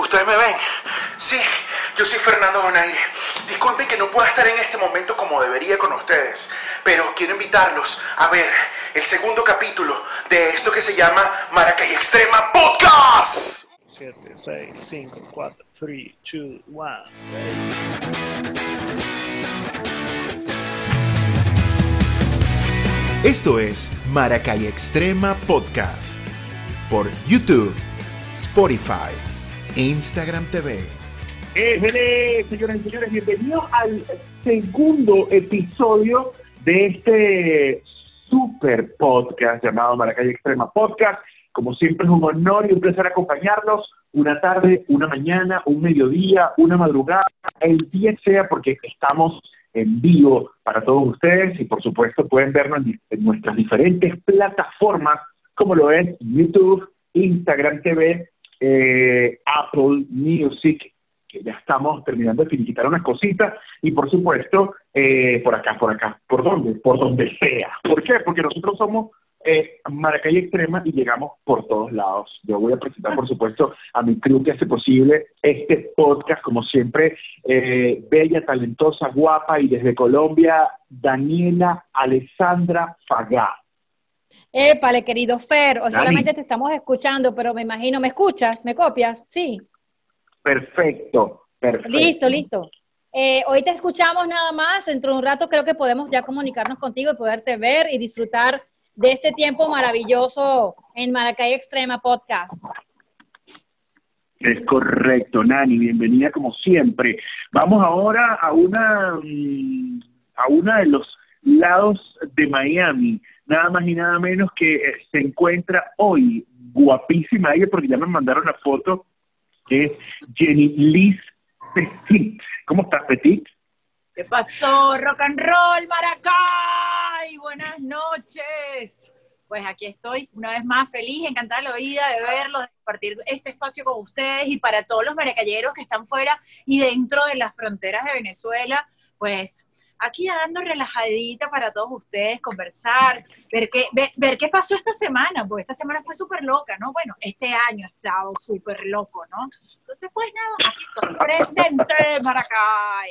¿Ustedes me ven? Sí, yo soy Fernando Donaire. Disculpen que no pueda estar en este momento como debería con ustedes, pero quiero invitarlos a ver el segundo capítulo de esto que se llama Maracay Extrema Podcast. 7, 6, 5, 4, 3, 2, 1. Esto es Maracay Extrema Podcast por YouTube, Spotify Instagram TV. Eh, señoras y señores, bienvenidos al segundo episodio de este super podcast llamado Maracay Extrema Podcast. Como siempre es un honor y un placer acompañarlos una tarde, una mañana, un mediodía, una madrugada, el día sea, porque estamos en vivo para todos ustedes y por supuesto pueden vernos en, nuestras diferentes plataformas como lo es YouTube, Instagram TV, eh, Apple Music, que ya estamos terminando de finiquitar unas cositas y por supuesto eh, por acá, por acá, por donde, por donde sea. ¿Por qué? Porque nosotros somos eh, Maracay Extrema y llegamos por todos lados. Yo voy a presentar, por supuesto, a mi crew que hace posible este podcast, como siempre, eh, bella, talentosa, guapa y desde Colombia, Daniela Alessandra Fagá. Épale, querido Fer, o solamente te estamos escuchando, pero me imagino, ¿me escuchas? ¿Me copias? Sí. Perfecto, perfecto. Listo, listo. Eh, hoy te escuchamos nada más, dentro de un rato creo que podemos ya comunicarnos contigo y poderte ver y disfrutar de este tiempo maravilloso en Maracay Extrema Podcast. Es correcto, Nani, bienvenida como siempre. Vamos ahora a una mm, a uno de los lados de Miami, nada más y nada menos que eh, se encuentra hoy guapísima ella porque ya me mandaron la foto que es Jenny Liz Petit. ¿Cómo estás, Petit? ¿Qué pasó? Rock and roll, Maracay. Buenas noches. Pues aquí estoy, una vez más feliz, encantada la oída de verlo, de compartir este espacio con ustedes y para todos los maracayeros que están fuera y dentro de las fronteras de Venezuela, pues aquí ando relajadita para todos ustedes, conversar, ver qué, ver, qué pasó esta semana, porque esta semana fue súper loca, ¿no? Bueno, este año ha estado súper loco, ¿no? Entonces, pues nada, aquí estoy presente, Maracay.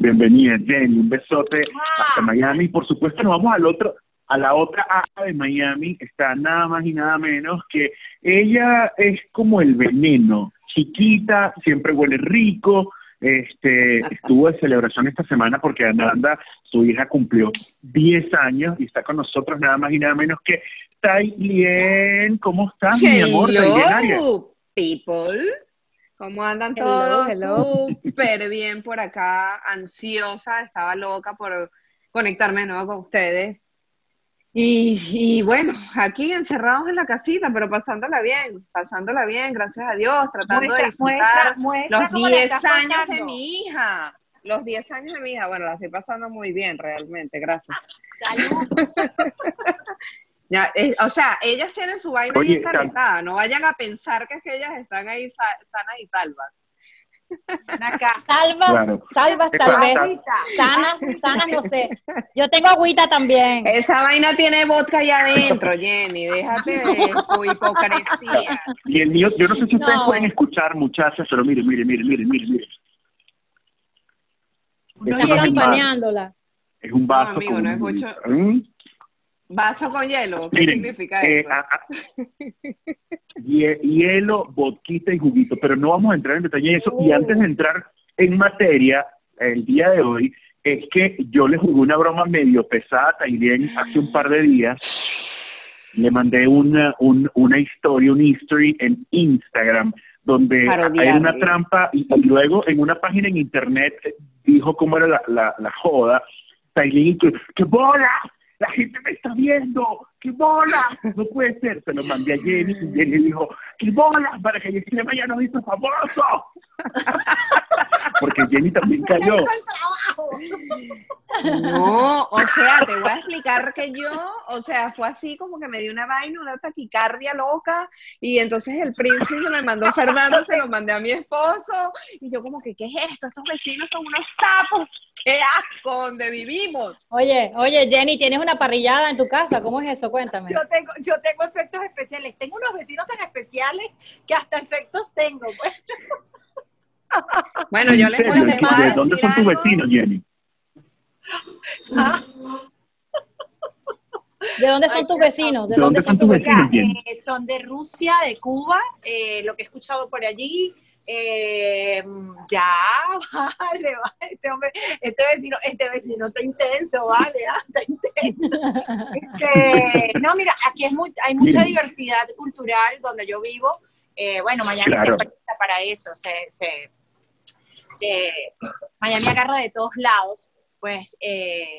Bienvenida, Jenny, un besote hasta Miami. Por supuesto, nos vamos al otro, a la otra área de Miami, está nada más y nada menos que ella es como el veneno, chiquita, siempre huele rico, este, estuvo de celebración esta semana porque Ananda, su hija, cumplió 10 años y está con nosotros nada más y nada menos que Tailien. ¿Cómo estás, mi amor? Hello, people. ¿Cómo andan todos? Súper bien por acá, ansiosa, estaba loca por conectarme de nuevo con ustedes. Y, bueno, aquí encerrados en la casita, pero pasándola bien, pasándola bien, gracias a Dios, tratando de disfrutar los 10 años de mi hija. Los 10 años de mi hija, bueno, la estoy pasando muy bien realmente, gracias. Salud. Eh, o sea, ellas tienen su vaina Oye, no vayan a pensar que es que ellas están ahí sanas y salvas. Salva, salvas tal vez. Sanas, sanas, no sé. Yo tengo agüita también. Esa vaina tiene vodka allá adentro, Jenny. Déjate de tu hipocresía. Y el mío, yo no sé si ustedes pueden escuchar, muchachas, pero mire, mire, mire, mire, mire, mire. No, es, es un vaso. No, amigo, no escucho. ¿Mm? ¿Vaso con hielo? ¿Qué significa eh, eso? hielo, vodquita y juguito, pero no vamos a entrar en detalle en eso. Y antes de entrar en materia, el día de hoy, es que yo le jugué una broma medio pesada a Tailien hace un par de días. Le mandé una, una historia, un history en Instagram, donde hay una trampa y, luego en una página en internet dijo cómo era la, la, la joda. Tailien, que, ¡qué bola! La gente me está viendo, ¡qué bola! No puede ser, se lo mandé a Jenny y Jenny dijo, ¡qué bola! Para que extrema ya nos hizo famoso. Porque Jenny también cayó. No, o sea, te voy a explicar que yo, o sea, fue así como que me dio una vaina, una taquicardia loca, y entonces el príncipe que me mandó Fernando se lo mandé a mi esposo, y yo como que, ¿qué es esto? Estos vecinos son unos sapos, qué asco, donde vivimos. Oye, oye, Jenny, ¿tienes una parrillada en tu casa? ¿Cómo es eso? Cuéntame. Yo tengo, yo tengo efectos especiales. Tengo unos vecinos tan especiales que hasta efectos tengo. pues. Bueno, yo ¿En les serio? voy a ¿De les voy a qué- ¿De dónde son tus vecinos, Jenny? Ah, ¿De dónde son Ay, tus vecinos? ¿De ¿De dónde dónde son son tus vecinos, eh, son de Rusia, de Cuba, eh, lo que he escuchado por allí. eh, ya, vale, vale, este hombre, este vecino, este vecino está intenso, vale, ah, está intenso. Este, no, mira, aquí es muy, hay mucha diversidad cultural donde yo vivo. Eh, bueno, Miami Claro. se para eso, se, se, se- Miami agarra de todos lados, pues, eh,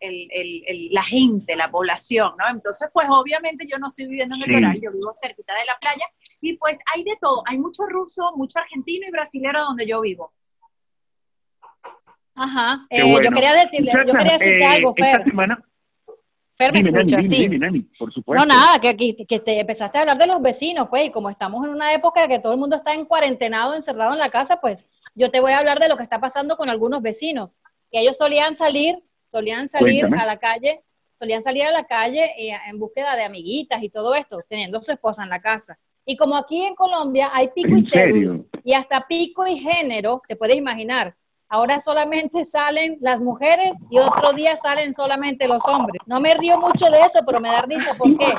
el- el- el- la gente, la población, ¿no? Entonces, pues, obviamente yo no estoy viviendo en el Sí. Doral, yo vivo cerquita de la playa, y pues hay de todo, hay mucho ruso, mucho argentino y brasilero donde yo vivo. Ajá. Eh, Yo quería decirle, yo quería decirte eh, algo, Esta Fer. semana, Fer, me dime, Nani, escucha, dime, sí. dime, Nani, por supuesto. No, nada, que, aquí- que te empezaste a hablar de los vecinos, pues, y como estamos en una época que todo el mundo está en cuarentenado, encerrado en la casa, pues yo te voy a hablar de lo que está pasando con algunos vecinos, que ellos solían salir, solían salir Cuéntame. a la calle, solían salir a la calle eh, en búsqueda de amiguitas y todo esto, teniendo a su esposa en la casa. Y como aquí en Colombia hay pico y ¿En cédula, serio? y hasta pico y género, te puedes imaginar. Ahora solamente salen las mujeres y otro día salen solamente los hombres. No me río mucho de eso, pero me da risa. ¿Por qué?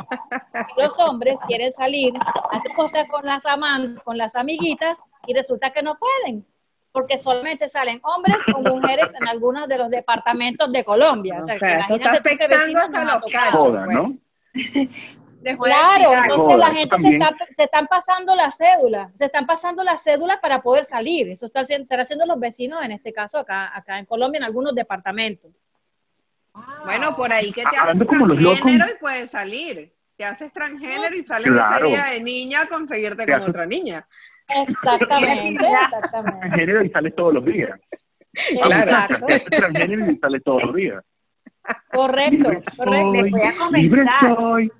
Porque los hombres quieren salir, hacer cosas con las amantes, con las amiguitas y resulta que no pueden. Porque solamente salen hombres o mujeres en algunos de los departamentos de Colombia. O sea, O sea, está imagínate tú vecinos hasta nos ha los tocado. Joda, pues. ¿no? Les voy a Claro, entonces la gente se, está, se están pasando la cédula, se están pasando la cédula para poder salir. Eso está haciendo, están haciendo los vecinos, en este caso acá, acá en Colombia, en algunos departamentos. Bueno, por ahí que te haces los locos. transgénero y puedes salir. Te haces transgénero y sales Claro. ese día de niña a conseguirte Te con haces- otra niña. Exactamente, exactamente. Género y sales todos los días. Claro. Exacto, Te haces transgénero y sales todos los días. correcto, correcto. Les voy a soy, libre comentar. soy.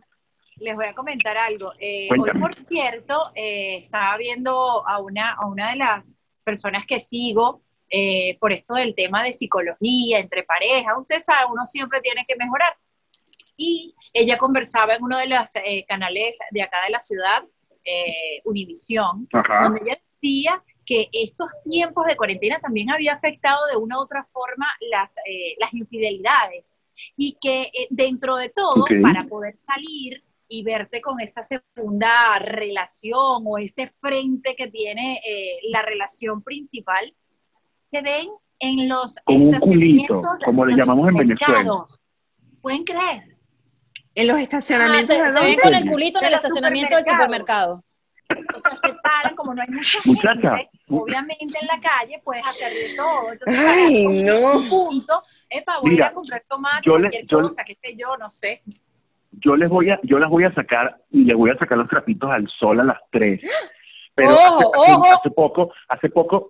Les voy a comentar algo. Eh, hoy, por cierto, eh, estaba viendo a una, a una de las personas que sigo eh, por esto del tema de psicología entre parejas. Usted sabe, uno siempre tiene que mejorar. Y ella conversaba en uno de los eh, canales de acá de la ciudad, eh, Univisión, donde ella decía que estos tiempos de cuarentena también había afectado de una u otra forma las, eh, las infidelidades y que dentro de todo, Ok. para poder salir y verte con esa segunda relación o ese frente que tiene eh, la relación principal, se ven en los Como un estacionamientos, culito, como le llamamos en Venezuela. ¿Pueden creer? En los Ah, estacionamientos se, de se ven dónde? con el culito en el estacionamiento del supermercado. O sea, se paran, como no hay mucha Muchacha. gente, obviamente en la calle puedes hacer de todo. Entonces, Ay, no. un punto, epa, voy Mira, a comprar tomate, yo le- cualquier yo le- cosa, qué sé yo, no sé. Yo les voy a, yo las voy a sacar y les voy a sacar los trapitos al sol a las 3. Pero Ojo, hace- ojo. hace poco, hace poco,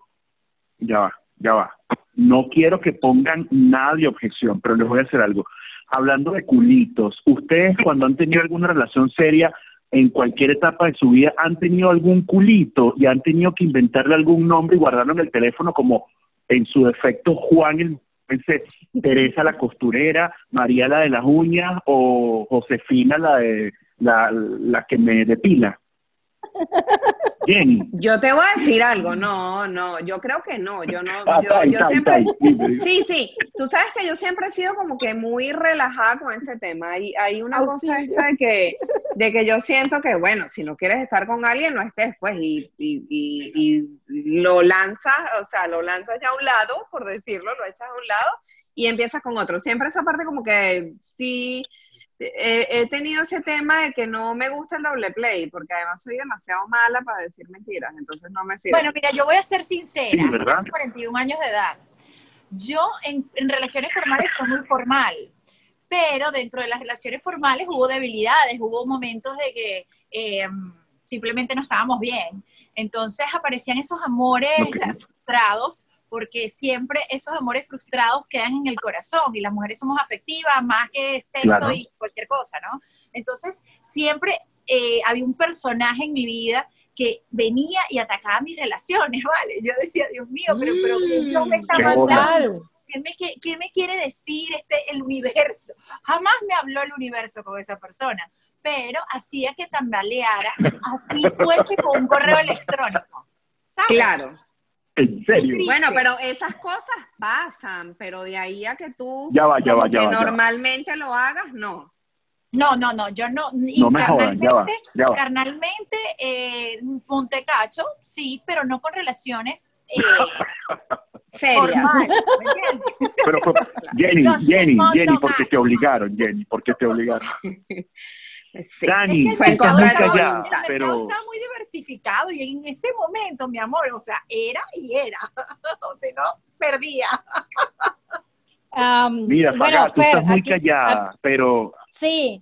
ya va, ya va. No quiero que pongan nada de objeción, pero les voy a hacer algo. Hablando de culitos, ustedes cuando han tenido alguna relación seria en cualquier etapa de su vida, han tenido algún culito y han tenido que inventarle algún nombre y guardarlo en el teléfono como en su defecto Juan el pensé, Teresa la costurera, María la de las uñas o Josefina la de la, la que me depila. Jenny. Yo te voy a decir algo, no, no, yo creo que no, yo no, Ah, yo, siempre, sí, sí, tú sabes que yo siempre he sido como que muy relajada con ese tema, hay, hay una cosa esta de que, de que yo siento que, bueno, si no quieres estar con alguien, no estés, pues, y, y, y, y lo lanzas, o sea, lo lanzas ya a un lado, por decirlo, lo echas a un lado, y empiezas con otro, siempre esa parte como que, sí, he tenido ese tema de que no me gusta el doble play, porque además soy demasiado mala para decir mentiras, entonces no me sirve. Bueno, mira, yo voy a ser sincera. Sí, ¿verdad? Tengo 41 años de edad. Yo en, en relaciones formales soy muy formal, pero dentro de las relaciones formales hubo debilidades, hubo momentos de que eh, simplemente no estábamos bien. Entonces aparecían esos amores Ok. frustrados porque siempre esos amores frustrados quedan en el corazón y las mujeres somos afectivas más que sexo Claro. y cualquier cosa, ¿no? Entonces, siempre eh, había un personaje en mi vida que venía y atacaba mis relaciones, ¿vale? Yo decía, Dios mío, pero, pero ¿qué Dios me está Qué mandando? ¿Qué me, qué- qué me quiere decir este, el universo? Jamás me habló el universo con esa persona, pero hacía que tambaleara, así fuese con un correo electrónico. ¿sabes? Claro. En serio. Sí. Bueno, pero esas cosas pasan, pero de ahí a que tú Ya va, ya va, ya que va, ya va. normalmente lo hagas, no. No, no, no, yo no. y No me jodan, ya va, carnalmente, ya va. carnalmente, eh, Montecacho, sí, pero no con relaciones eh, Seria. formales, ¿me entiendes? Pero, fue- Jenny, Jenny, Jenny, porque te obligaron, Jenny, porque te obligaron. Sí. Dani, Es que Fue en el mercado- mercado pero está muy diversificado y en ese momento, mi amor, o sea, era y era. o sea, no, perdía. Am, mira, bueno, tú Fer, estás muy aquí- callada, pero Sí.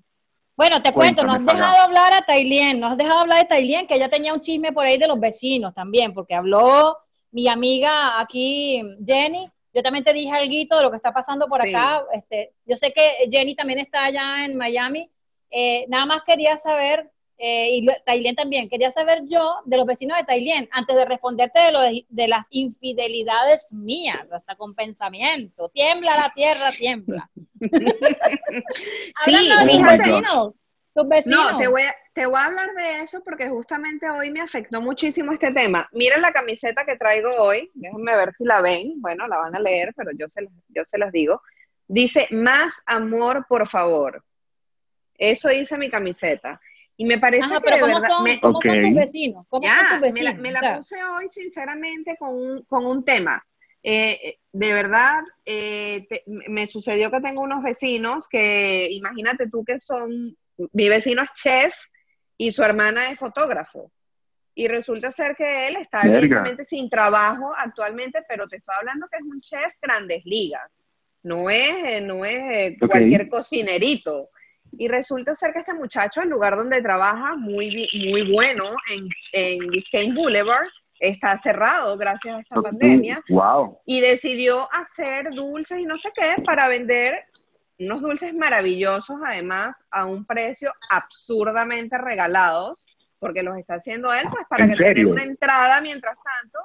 Bueno, te cuento, no has dejado hablar a Tailien, no has dejado hablar de Tailien, que ella tenía un chisme por ahí de los vecinos también, porque habló mi amiga aquí, Jenny. Yo también te dije algo de lo que está pasando por Sí. acá. Este, yo sé que Jenny también está allá en Miami. Eh, nada más quería saber, eh, y Tailien también, quería saber yo de los vecinos de Tailien, antes de responderte de, lo de, de las infidelidades mías, hasta con pensamiento. Tiembla la tierra, tiembla. Sí, fíjate. vecinos. Tus vecinos. No, te voy, a, te voy a hablar de eso porque justamente hoy me afectó muchísimo este tema. Miren la camiseta que traigo hoy, déjenme ver si la ven, bueno, la van a leer, pero yo se, yo se las digo. Dice, más amor, por favor. Eso dice mi camiseta. Y me parece Ajá, que pero de ¿cómo, verdad... son, me- ¿cómo son Ok. tus vecinos? ¿Cómo ya, son tus me vecinos? la, me la O sea, puse hoy sinceramente con un, con un tema. Eh, eh, de verdad, eh, te- me sucedió que tengo unos vecinos que, imagínate tú que son, mi vecino es chef y su hermana es fotógrafo. Y resulta ser que él está evidentemente sin trabajo actualmente, pero te estoy hablando que es un chef grandes ligas. No es, eh, no es eh, Ok. cualquier cocinerito. Y resulta ser que este muchacho, el lugar donde trabaja, muy, muy bueno, en, en Biscayne Boulevard, está cerrado gracias a esta pandemia. wow. y decidió hacer dulces y no sé qué para vender unos dulces maravillosos además a un precio absurdamente regalados porque los está haciendo él pues para ¿En que tenga una entrada mientras tanto.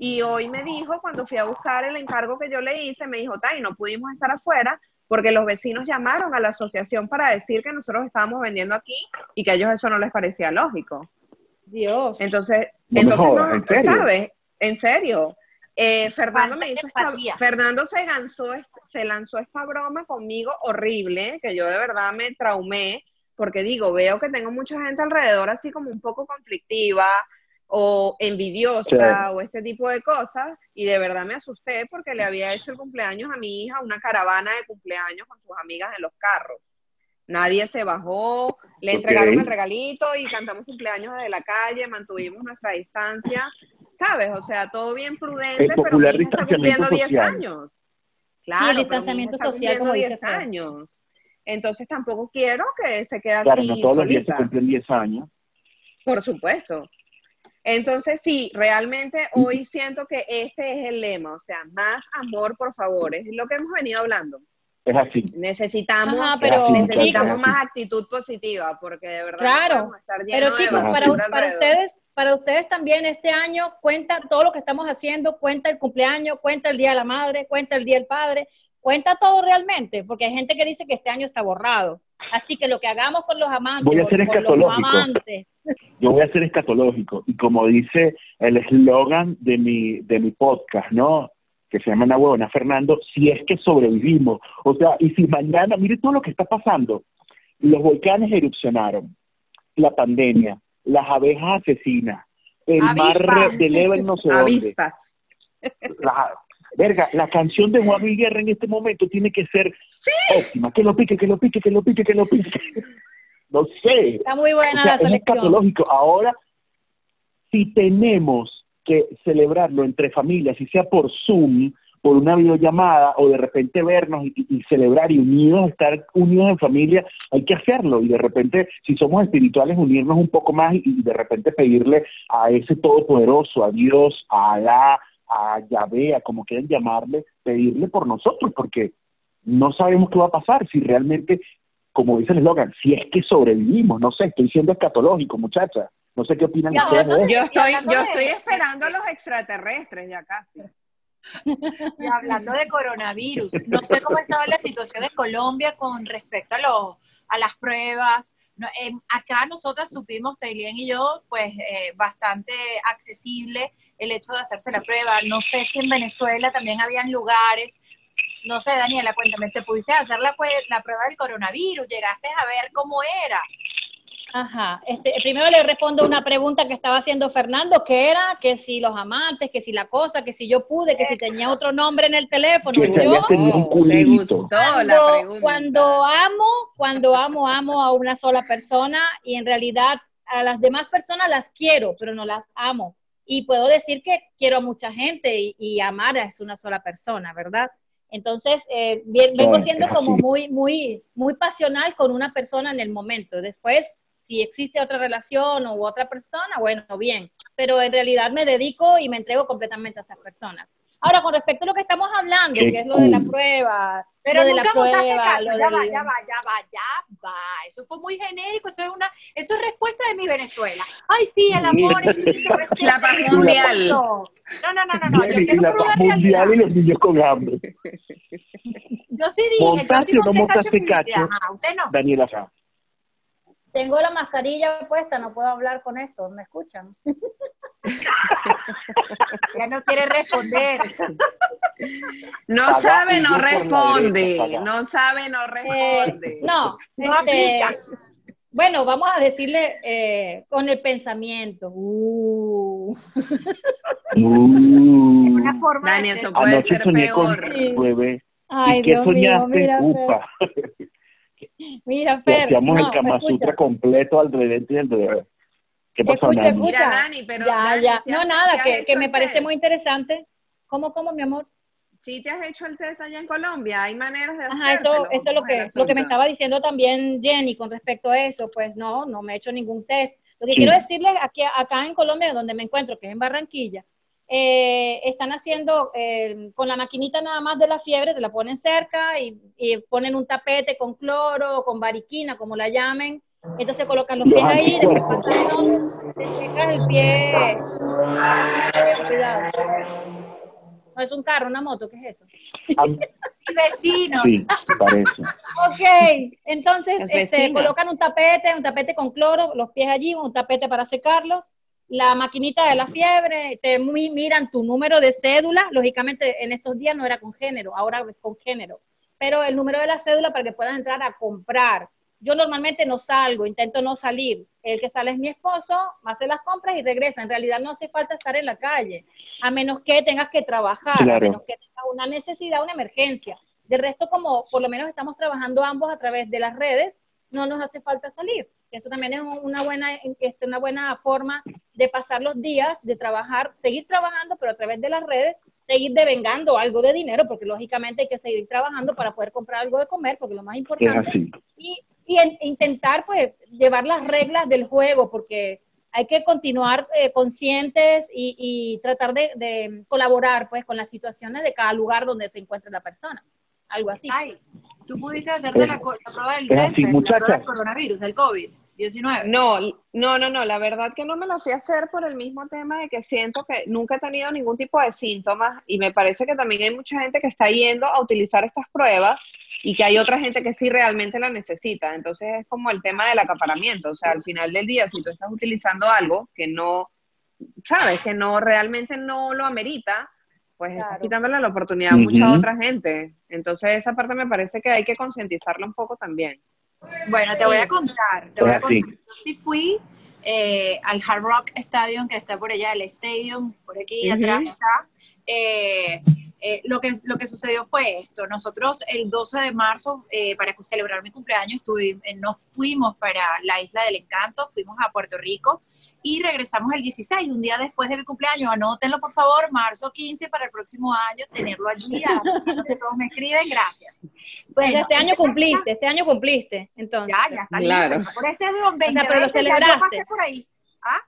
Y hoy me dijo cuando fui a buscar el encargo que yo le hice me dijo Tai no pudimos estar afuera porque los vecinos llamaron a la asociación para decir que nosotros estábamos vendiendo aquí y que a ellos eso no les parecía lógico Dios. entonces, No entonces no, ¿en serio? ¿sabes? En serio. Eh, Fernando me hizo esta, empatía. Fernando se lanzó, se lanzó esta broma conmigo horrible, que yo de verdad me traumé, porque digo, veo que tengo mucha gente alrededor así como un poco conflictiva o envidiosa Sí. o este tipo de cosas, y de verdad me asusté porque le había hecho el cumpleaños a mi hija, una caravana de cumpleaños con sus amigas en los carros. Nadie se bajó, le entregaron el regalito y cantamos cumpleaños desde la calle, mantuvimos nuestra distancia, ¿sabes? O sea, todo bien prudente, El pero mi hija está cumpliendo 10 social. años. Claro, el pero mi hija distanciamiento está social, como cumpliendo dice 10 Fer. años. Entonces tampoco quiero que se quede Claro, aquí no todos los días se solita. cumplen 10 años. Por supuesto. Entonces, sí, realmente hoy siento que este es el lema, o sea, más amor, por favor, es lo que hemos venido hablando. Es así. Necesitamos, Ajá, pero necesitamos chicos, más actitud positiva, porque de verdad Claro, estar llenos Pero de chicos, para, ustedes, para ustedes también este año cuenta todo lo que estamos haciendo, cuenta el cumpleaños, cuenta el Día de la Madre, cuenta el Día del Padre, cuenta todo realmente, porque hay gente que dice que este año está borrado. Así que lo que hagamos con los amantes, Voy a ser con, con los escatológico. amantes, Yo voy a ser escatológico. Y como dice el eslogan de mi, de mi podcast, ¿no? Que se llama Una Huevona, Fernando, si es que sobrevivimos. O sea, y si mañana, mire todo lo que está pasando. Los volcanes erupcionaron, la pandemia, las abejas asesinas, el Avispas. mar de Level no sé dónde. Avispas. La, verga, la canción de Juan Guerra en este momento tiene que ser óptima. Que lo pique, que lo pique, que lo pique, que lo pique. No sé. está muy buena O sea, la es selección. escatológico. Ahora, si tenemos que celebrarlo entre familias, si sea por Zoom, por una videollamada, o de repente vernos y, y celebrar y unidos, estar unidos en familia, hay que hacerlo. Y de repente, si somos espirituales, unirnos un poco más y, y de repente pedirle a ese todopoderoso, a Dios, a Alá, a Yahvé, a como quieran llamarle, pedirle por nosotros, porque no sabemos qué va a pasar si realmente, como dice el eslogan, si es que sobrevivimos, no sé, estoy siendo escatológico, muchacha. No sé qué opinan Ya, ustedes de hablando eso. Yo estoy, yo estoy esperando a los extraterrestres ya casi. Y hablando de coronavirus, no sé cómo estaba la situación en Colombia con respecto a, los a las pruebas. No, em, acá nosotras supimos, Tailien y yo, pues eh, bastante accesible el hecho de hacerse la prueba. No sé si en Venezuela también habían lugares. No sé, Daniela, cuéntame, ¿te pudiste hacer la, la prueba del coronavirus? ¿Llegaste a ver cómo era? Ajá. Este, primero le respondo una pregunta que estaba haciendo Fernando, que era que si los amantes, que si la cosa, que si yo pude, que si tenía otro nombre en el teléfono. Que Yo, tenido un Oh, me culito. gustó la cuando, pregunta. cuando amo, cuando amo, amo a una sola persona y en realidad a las demás personas las quiero, pero no las amo. Y puedo decir que quiero a mucha gente y, y amar es una sola persona, ¿verdad? Entonces, eh, bien- vengo siendo como muy, muy, muy pasional con una persona en el momento. Después, si existe otra relación u otra persona, bueno, bien. Pero en realidad me dedico y me entrego completamente a esas personas. Ahora, con respecto a lo que estamos hablando, que es lo de la cool. prueba, Pero lo de la nunca prueba, lo ya va, ya va, ya va, ya va. Eso fue muy genérico, eso es una, eso es respuesta de mi Venezuela. Ay, sí, el amor es La paz mundial. No, no, no, no, no, yo quiero la paz mundial y los niños con hambre. Yo sí dije, yo ¿Montaste sí o no montaste cacho? Ajá, usted no. Daniela Sá. Tengo la mascarilla puesta, no puedo hablar con esto, ¿me escuchan? Ya no quiere responder. No Paga sabe, no responde. No sabe, no Eh, responde. no, No este, aplica. bueno, vamos a decirle eh, con el pensamiento. Uh. Una Uh, forma Dani, de ser. eso puede anoche ser soñé con peor. Sí. Ay, ¿Y qué Dios mío, soñaste? mira, Fer, Upa. mira, Fer, hacíamos no, el ¿me Kama? Sutra completo al revés y al revés. ¿Qué pasó, Escucha, Nani? escucha. Mira, Dani, pero ya, ya. ¿sí No, has- nada, que, que me parece test? muy interesante. ¿Cómo, cómo, mi amor? ¿Sí te has hecho el test allá en Colombia? ¿Hay maneras de hacerlo? Ajá, eso, eso es lo que, lo que me estaba diciendo también Jenny con respecto a eso. Pues no, no me he hecho ningún test. Lo que Sí. quiero decirles aquí, acá en Colombia, donde me encuentro, que es en Barranquilla, eh, están haciendo eh, con la maquinita nada más de la fiebre, te la ponen cerca y, y ponen un tapete con cloro o con variquina, como la llamen. Entonces colocan los pies ahí, después pasan el otro, te secas el pie. Cuidado. No es un carro, una moto, ¿qué es eso? Y vecinos. Sí, parece. Ok, entonces este, colocan un tapete, un tapete con cloro, los pies allí, un tapete para secarlos, la maquinita de la fiebre, te mi- miran tu número de cédula, lógicamente en estos días no era con género, ahora es con género, pero el número de la cédula para que puedas entrar a comprar. Yo normalmente no salgo, intento no salir. El que sale es mi esposo, hace las compras y regresa. En realidad no hace falta estar en la calle, a menos que tengas que trabajar, a Claro. menos que tengas una necesidad, una emergencia. De resto, como por lo menos estamos trabajando ambos a través de las redes, no nos hace falta salir. Eso también es un- una buena, este, una buena forma de pasar los días, de trabajar, seguir trabajando, pero a través de las redes, seguir devengando algo de dinero, porque lógicamente hay que seguir trabajando para poder comprar algo de comer, porque lo más Es importante así. y, y en- intentar pues llevar las reglas del juego porque hay que continuar eh, conscientes y, y tratar de, de colaborar pues con las situaciones de cada lugar donde se encuentre la persona. Algo así. Ay, tú pudiste hacerte la, co- la prueba del es la prueba del coronavirus, del COVID-19. No, no, no, no, la verdad que no me lo fui a hacer por el mismo tema de que siento que nunca he tenido ningún tipo de síntomas y me parece que también hay mucha gente que está yendo a utilizar estas pruebas y que hay otra gente que sí realmente la necesita. Entonces es como el tema del acaparamiento, o sea, al final del día, si tú estás utilizando algo que no, sabes, que no realmente no lo amerita, pues estás Claro. quitándole la oportunidad a mucha otra gente. Entonces esa parte me parece que hay que concientizarla un poco también. Bueno, te voy a contar, te voy a así. contar. Yo sí fui eh, al Hard Rock Stadium, que está por allá, el Stadium, por aquí atrás está. Eh, eh, lo, que, lo que sucedió fue esto. Nosotros el 12 de marzo, eh, para celebrar mi cumpleaños, estuve, eh, nos fuimos para la Isla del Encanto, fuimos a Puerto Rico y regresamos el 16, un día después de mi cumpleaños. Anótenlo, por favor, marzo 15 para el próximo año, tenerlo allí. A todos me escriben, gracias. Bueno, este año cumpliste este año cumpliste entonces Ya, ya está Claro. listo. Por este de 20, pero lo ya yo celebraste. pasé por ahí.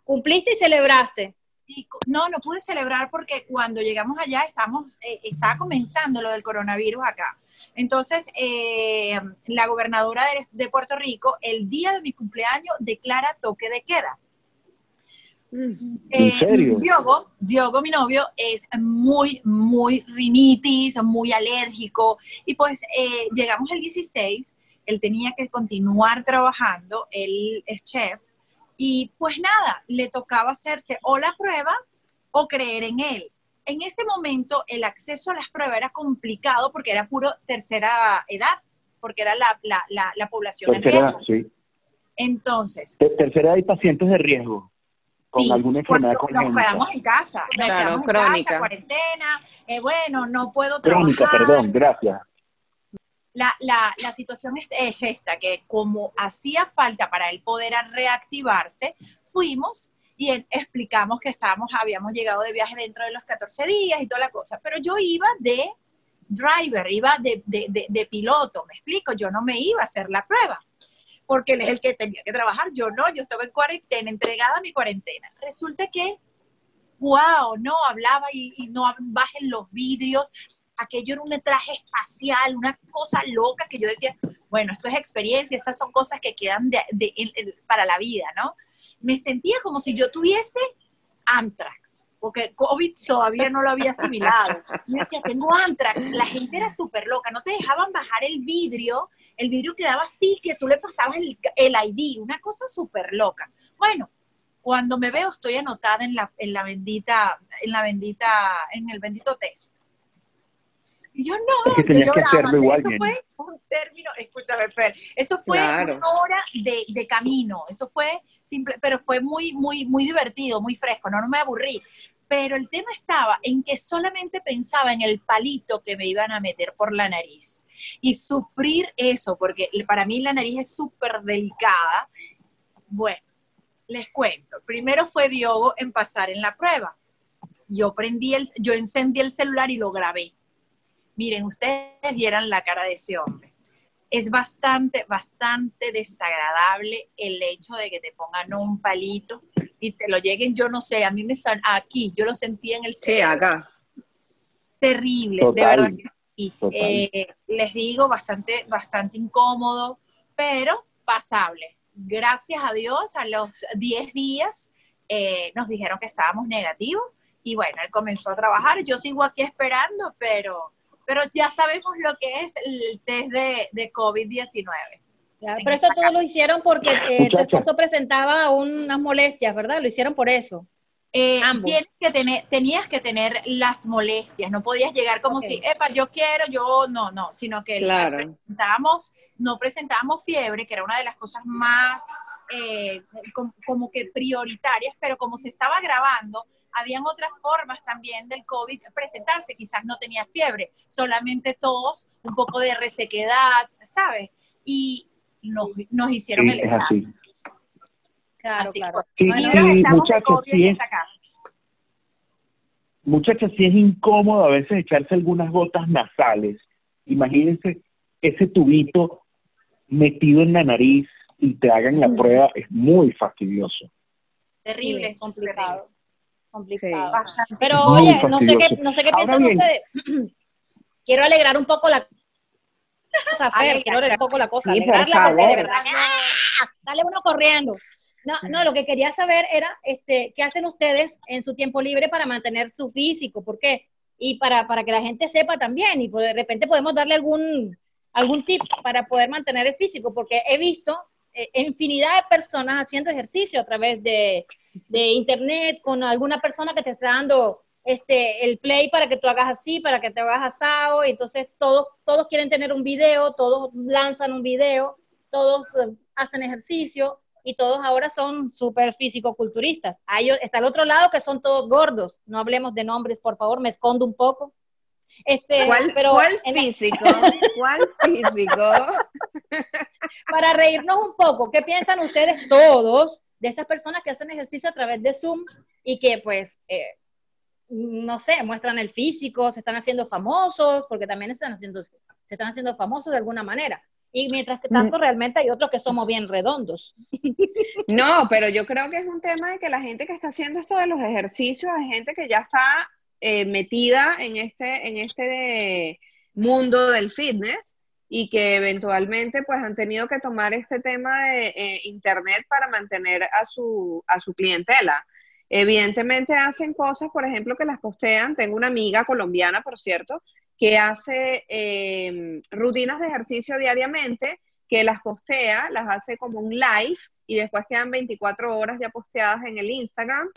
cumpliste y celebraste Y no, no pude celebrar porque cuando llegamos allá estamos, eh, estaba comenzando lo del coronavirus acá. Entonces, eh, la gobernadora de, de Puerto Rico, el día de mi cumpleaños, declara toque de queda. Mm. ¿En serio? Diogo, Diogo, mi novio, es muy, muy rinitis, muy alérgico. Y pues eh, llegamos el 16, él tenía que continuar trabajando, él es chef. Y pues nada, le tocaba hacerse o la prueba o creer en él. En ese momento el acceso a las pruebas era complicado porque era puro tercera edad, porque era la, la, la, la población en Tercera, riesgo. sí. Entonces, Te- Tercera hay pacientes de riesgo con Sí, alguna enfermedad nos quedamos en casa, nos Claro, quedamos en crónica. casa, cuarentena, eh, bueno, no puedo Crónica, trabajar. perdón, gracias. La, la, la situación es, es esta, que como hacía falta para él poder reactivarse, fuimos y explicamos que estábamos, habíamos llegado de viaje dentro de los 14 días y toda la cosa, pero yo iba de driver, iba de, de, de, de piloto, me explico, yo no me iba a hacer la prueba porque él es el que tenía que trabajar, yo no, yo estaba en cuarentena, entregada a mi cuarentena. Resulta que, wow, no, hablaba y, y no bajen los vidrios, aquello era un traje espacial, una cosa loca que yo decía, bueno, esto es experiencia, estas son cosas que quedan de- de- en- para la vida, ¿no? Me sentía como si yo tuviese Amtrax, porque COVID todavía no lo había asimilado. Yo decía, tengo Amtrax, la gente era súper loca, no te dejaban bajar el vidrio, el vidrio quedaba así, que tú le pasabas el, el ID, una cosa súper loca. Bueno, cuando me veo estoy anotada en la, en la bendita, en la bendita, en el bendito test. Y yo no, Es que tenías que lloraba. hacerlo igual, Eso fue un término, escúchame, Fer, eso fue Claro. una hora de, de camino, eso fue simple, pero fue muy, muy, muy divertido, muy fresco, no, no me aburrí. Pero el tema estaba en que solamente pensaba en el palito que me iban a meter por la nariz y sufrir eso, porque para mí la nariz es súper delicada. Bueno, les cuento. Primero fue Diogo en pasar en la prueba. Yo prendí el, yo encendí el celular y lo grabé. Miren, ustedes vieran la cara de ese hombre. Es bastante, bastante desagradable el hecho de que te pongan un palito y te lo lleguen, yo no sé, a mí me son aquí, yo lo sentí en el Sí, cerebro acá. terrible, de verdad que sí. Eh, les digo, bastante, bastante incómodo, pero pasable. Gracias a Dios, a los 10 días eh, nos dijeron que estábamos negativos y bueno, él comenzó a trabajar. Yo sigo aquí esperando, pero, pero ya sabemos lo que es el test de, de COVID-19. Claro, pero esto todo lo hicieron porque eh, tu esposo presentaba unas molestias, ¿verdad? Lo hicieron por eso. Eh, tienes que tener, tenías que tener las molestias, no podías llegar como Ok. si, epa, yo quiero, yo no, no, sino que Claro. presentábamos, no presentábamos fiebre, que era una de las cosas más eh, com- como que prioritarias, pero como se estaba grabando, habían otras formas también del COVID presentarse, quizás no tenía fiebre, solamente tos, un poco de resequedad, ¿sabes? Y nos, nos hicieron Sí, el es examen. así. Claro, Así claro. Sí, sí, estamos de muchachos, COVID sí en es, esta casa. muchachos, sí es incómodo a veces echarse algunas gotas nasales. Imagínense ese tubito metido en la nariz y te hagan la prueba, es muy fastidioso. Terrible, Sí, es complicado. Complicado. Sí. Pero Muy oye, no sé qué, no sé qué Ahora piensan bien. ustedes. quiero alegrar un poco la cosa, Fer, quiero alegrar un poco la cosa, Sí, por sale uno corriendo. No, no, lo que quería saber era, este, ¿qué hacen ustedes en su tiempo libre para mantener su físico? ¿Por qué? Y para, para que la gente sepa también, y pues, de repente podemos darle algún, algún tip para poder mantener el físico, porque he visto infinidad de personas haciendo ejercicio a través de, de internet, con alguna persona que te está dando este, el play para que tú hagas así, para que te hagas asado, y entonces todos, todos quieren tener un video, todos lanzan un video, todos eh, hacen ejercicio, y todos ahora son súper físico-culturistas. Hay está el otro lado que son todos gordos. No hablemos de nombres, por favor, me escondo un poco. Este, ¿Cuál, pero cuál físico? ¿Cuál físico? Para reírnos un poco, ¿qué piensan ustedes todos de esas personas que hacen ejercicio a través de Zoom y que pues, eh, no sé, muestran el físico, se están haciendo famosos, porque también están haciendo, se están haciendo famosos de alguna manera? Y mientras que tanto, realmente hay otros que somos bien redondos. No, pero yo creo que es un tema de que la gente que está haciendo esto de los ejercicios es gente que ya está eh, metida en este, en este mundo del fitness y que eventualmente pues han tenido que tomar este tema de eh, internet para mantener a su, a su clientela. Evidentemente hacen cosas, por ejemplo, que las postean. Tengo una amiga colombiana, por cierto, que hace eh, rutinas de ejercicio diariamente, que las postea, las hace como un live y después quedan 24 horas ya posteadas en el Instagram,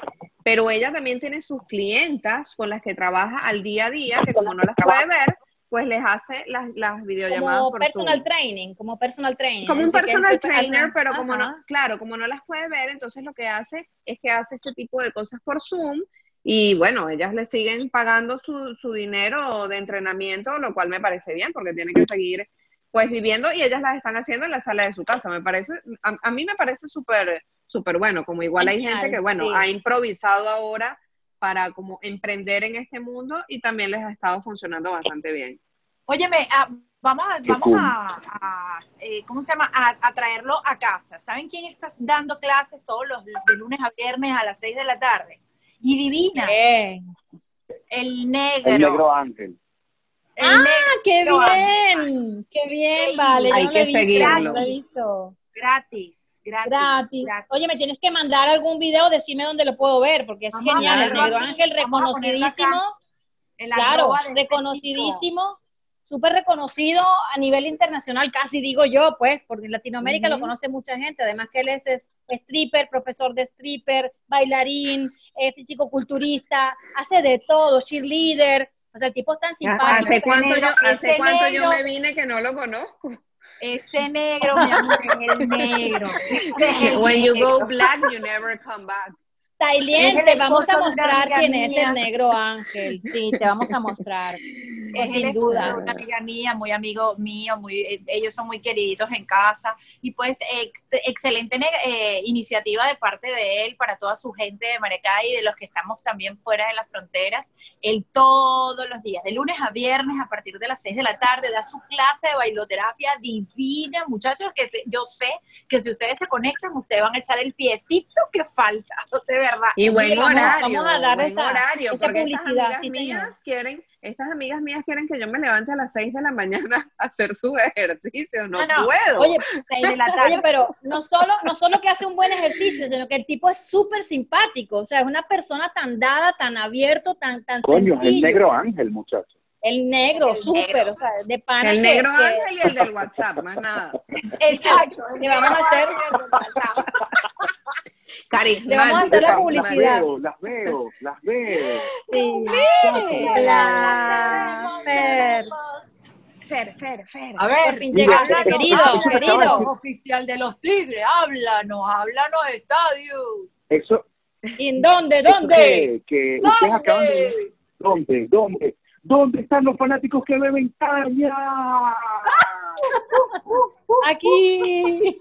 pero ella también tiene sus clientas con las que trabaja al día a día, que como no las puede ver, pues les hace las, las videollamadas como por personal Zoom. training, como personal training. Como un personal trainer, ajá, pero como no, claro, como no las puede ver, entonces lo que hace es que hace este tipo de cosas por Zoom y bueno, ellas le siguen pagando su, su dinero de entrenamiento, lo cual me parece bien porque tienen que seguir pues viviendo y ellas las están haciendo en la sala de su casa. Me parece, a, a mí me parece súper, súper bueno, como igual hay gente que bueno, sí. ha improvisado ahora para como emprender en este mundo y también les ha estado funcionando bastante bien. Óyeme, ah, vamos, a, vamos a, a, eh, ¿cómo se llama? A, a traerlo a casa. ¿Saben quién está dando clases todos los de lunes a viernes a las 6 de la tarde? Y divinas, Bien. el negro. El negro ángel. el Ah, negro ¡Qué bien! ¡Qué bien! Vale, yo Hay que seguirlo. visto. gratis, gratis. Gratis. gratis. Oye, me tienes que mandar algún video, decime dónde lo puedo ver, porque es Vamos genial. El negro Ángel reconocidísimo. El Claro, reconocidísimo, súper reconocido a nivel internacional, casi digo yo, pues, porque en Latinoamérica lo conoce mucha gente, además que él es, es stripper, profesor de stripper, bailarín, eh, físico-culturista, hace de todo, cheerleader, o sea, el tipo es tan simpático. ¿Hace cuánto, yo, hace cuánto yo me vine que no lo conozco? Ese negro, mi amor, es el negro. When you go black, you never come back. Tailien, te vamos a mostrar quién es el negro ángel, sí, te vamos a mostrar. es el sin duda. una amiga mía, muy amigo mío, muy, eh, ellos son muy queriditos en casa y pues ex- excelente eh, iniciativa de parte de él para toda su gente de Maracay y de los que estamos también fuera de las fronteras. Él todos los días, de lunes a viernes a partir de las 6 de la tarde, da su clase de bailoterapia divina, muchachos, que yo sé que si ustedes se conectan, ustedes van a echar el piecito que falta, de verdad. Y buen Vamos- horario, vamos a dar buen esa- horario, esa porque estas amigas sí, mías señor. quieren, estas amigas mías quieren que yo me levante a las 6 de la mañana a hacer su ejercicio, no, No, no. puedo. Oye, de la tarde. Oye, pero no solo, no solo que hace un buen ejercicio, sino que el tipo es súper simpático, o sea, es una persona tan dada, tan abierto, tan, tan Coño, es el sencillo. negro ángel, muchacho. El negro, súper, o sea, de pana el que- negro que- ángel y el del WhatsApp, más nada. Exacto. Le vamos a hacer- Carismático. Le vamos a hacer la Las publicidad. veo, las veo, las veo. Sí. Hola, Hola, Fer. Fer, Fer, Fer. A ver, háblanos, querido, querido. oficial de los Tigres, háblanos, háblanos, estadio. Eso, ¿En dónde? ¿Dónde? que, que ustedes acaban de... ¿Dónde? ¿Dónde? ¿Dónde? ¿Dónde están los fanáticos que beben caña? Aquí.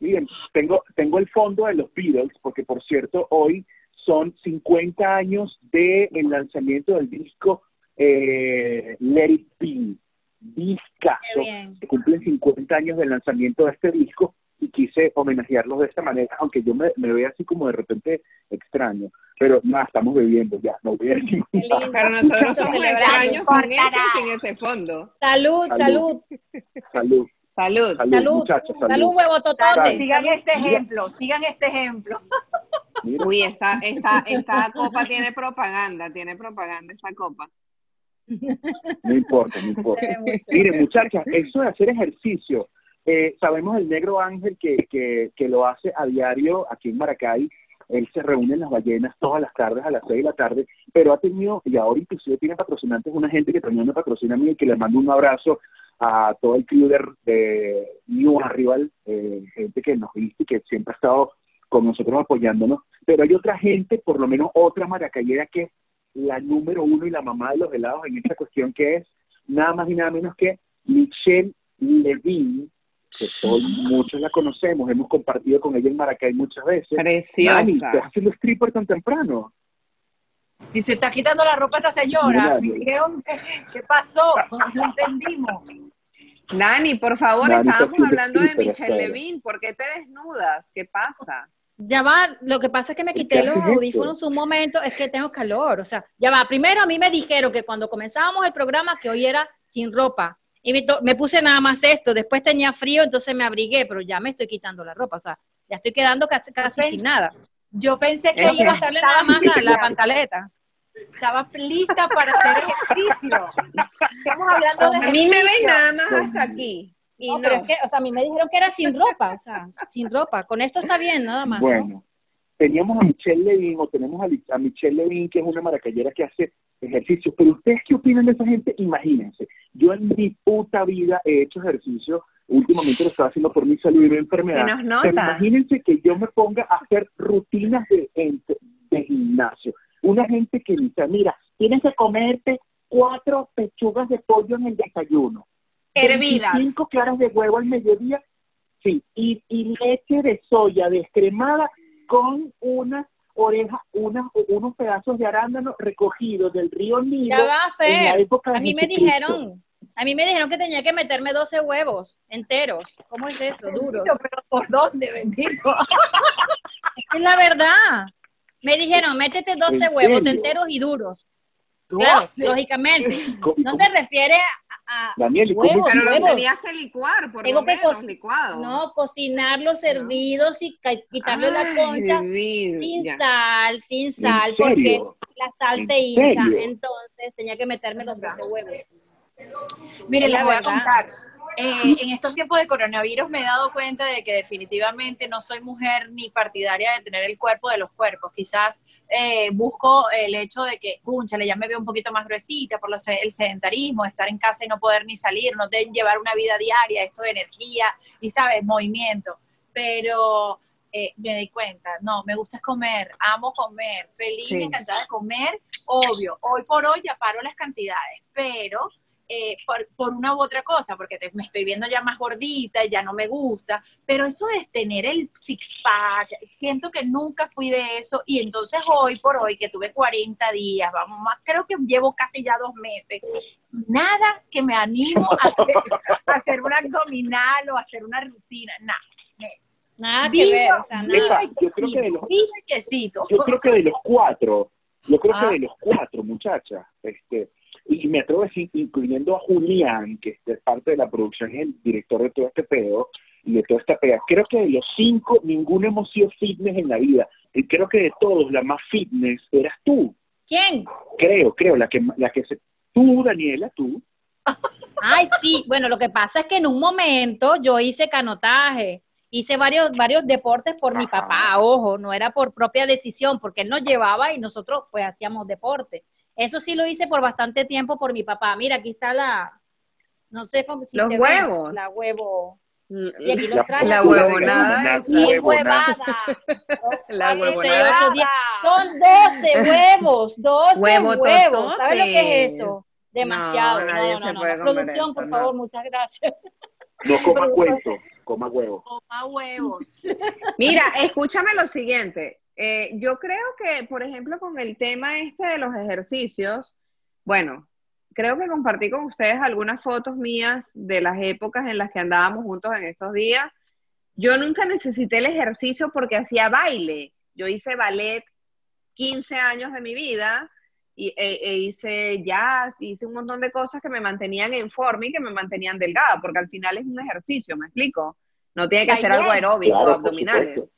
Miren, tengo, tengo el fondo de los Beatles, porque por cierto, hoy son 50 años del lanzamiento del disco eh, Let It Be. Bien. Se cumplen 50 años del lanzamiento de este disco y quise homenajearlos de esta manera, aunque yo me, me vea así como de repente extraño. Pero nada, estamos bebiendo ya, no voy a decir. Pero nosotros somos extraños con ese y sin ese fondo. Salud, salud, Salud, Salud. salud, salud, muchachos, salud. salud, huevo totote. Sigan este ejemplo, sigan este ejemplo. Mira, Uy, esta, esta, esta copa tiene propaganda, tiene propaganda esa copa. no importa, no importa. Miren, muchachas, eso de hacer ejercicio, eh, sabemos el negro ángel que, que, que lo hace a diario aquí en Maracay. Él se reúne en las ballenas todas las tardes a las seis de la tarde, pero ha tenido, y ahora inclusive tiene patrocinantes, una gente que también me patrocina a mí y que le mando un abrazo a todo el crew de, de New Arrival, eh, gente que nos viste y que siempre ha estado con nosotros apoyándonos. Pero hay otra gente, por lo menos otra maracayera que es la número uno y la mamá de los helados en esta cuestión, que es nada más y nada menos que Michelle Levine, que todos, muchos la conocemos, hemos compartido con ella en Maracay muchas veces. Nani, Preciosa. ¿estás haciendo stripper tan temprano? Y se está quitando la ropa esta señora. Mira, ¿Qué, ¿Qué pasó? No entendimos. Nani, por favor, Nani está estábamos hablando de Michelle. Levin. ¿Por qué te desnudas? ¿Qué pasa? Ya va, lo que pasa es que me ¿Por quité los audífonos un momento, es que tengo calor, o sea, ya va, primero a mí me dijeron que cuando comenzábamos el programa que hoy era sin ropa, y me, to- me puse nada más esto, después tenía frío, entonces me abrigué, pero ya me estoy quitando la ropa, o sea, ya estoy quedando casi, casi sin nada. Yo pensé que que ibas quitarle nada más la, la pantaleta. estaba lista para hacer ejercicio. Estamos hablando de A mí me ven ejercicio. nada más hasta aquí. Y No, no. pero es que, o sea, a mí me dijeron que era sin ropa, o sea, sin ropa, con esto está bien, nada más. ¿no? Teníamos a Michelle Levin o tenemos a, Michelle Levin, que es una maracayera que hace ejercicio. Pero ustedes qué opinan de esa gente? Imagínense, yo en mi puta vida he hecho ejercicio. Últimamente lo estaba haciendo por mi salud y mi enfermedad. Se nos nota. Pero imagínense que yo me ponga a hacer rutinas de, gimnasio. Una gente que dice, mira, tienes que comerte cuatro pechugas de pollo en el desayuno. Hervidas. 25 claras de huevo al mediodía, sí, y, y leche de soya descremada con unas orejas, unas, unos pedazos de arándano recogidos del río Nilo. Ya va, en la Fer, época de a mí me dijeron, a mí me dijeron que tenía que meterme 12 huevos enteros, ¿cómo es eso? Duros. Bendito, Pero ¿por dónde, bendito? Es la verdad. Me dijeron, métete 12 ¿En huevos serio? enteros y duros. Claro, lógicamente. No te refieres a, a Daniel, ¿y cómo- huevos, Pero los huevos. tenías que licuar, por Tengo lo que menos, co- licuado. No, cocinarlos hervidos y quitarle la concha sin ya. sal, sin ¿En sal, porque la sal ¿En te hincha. Entonces tenía que meterme los 12 huevos. Mire, Es les la voy a verdad. contar. Eh, en estos tiempos de coronavirus me he dado cuenta de que definitivamente no soy mujer ni partidaria de tener el cuerpo de los cuerpos. Quizás eh, busco el hecho de que, cúnchale, ya me veo un poquito más gruesita por lo se- el sedentarismo, estar en casa y no poder ni salir, no de llevar una vida diaria, esto de energía y, ¿sabes?, movimiento. Pero eh, me di cuenta, no, me gusta comer, amo comer, feliz Sí. encantada de comer, obvio. Hoy por hoy ya paro las cantidades, pero eh, por, por una u otra cosa, porque te- me estoy viendo ya más gordita, ya no me gusta, pero eso de tener el six-pack, siento que nunca fui de eso y entonces hoy por hoy, que tuve 40 días, vamos más, creo que llevo casi ya dos meses, nada que me animo a hacer, a hacer un abdominal o a hacer una rutina, nada. Nada que Vivo, ver, o sea, nada. yo creo que de los- yo creo que de los cuatro, yo creo Ah. que de los cuatro, muchachas, este, y me atrevo a decir, incluyendo a Julián, que es parte de la producción y el director de todo este pedo, y de toda esta pega, creo que de los cinco, ninguno hemos sido fitness en la vida. Y creo que de todos, la más fitness eras tú. ¿Quién? Creo, creo, la que, la que se... Tú, Daniela, tú. Ay, sí, bueno, lo que pasa es que en un momento yo hice canotaje, hice varios, varios deportes por mi papá, ojo, no era por propia decisión, porque él nos llevaba y nosotros pues hacíamos deporte. Eso sí lo hice por bastante tiempo por mi papá. Mira, aquí está la, no sé cómo si Los se ve, huevos. la huevo. Mm, Y aquí La los traje. La huevonada la ¡Qué huevonada. huevada! La huevonada. diez. Son 12 huevos, 12 Huevo huevos. ¿Sabes lo que es eso? Demasiado. No, No, nadie no, se no, puede no. comer Producción, eso, por no. favor, muchas gracias. No coma cuento, coma huevo. Toma huevos. Mira, escúchame lo siguiente. Eh, yo creo que, por ejemplo, con el tema este de los ejercicios, bueno, creo que compartí con ustedes algunas fotos mías de las épocas en las que andábamos juntos en estos días. Yo nunca necesité el ejercicio porque hacía baile. Yo hice ballet 15 años de mi vida y, e, e hice jazz, hice un montón de cosas que me mantenían en forma y que me mantenían delgada, porque al final es un ejercicio, ¿me explico? No tiene que ser algo aeróbico, Claro, abdominales.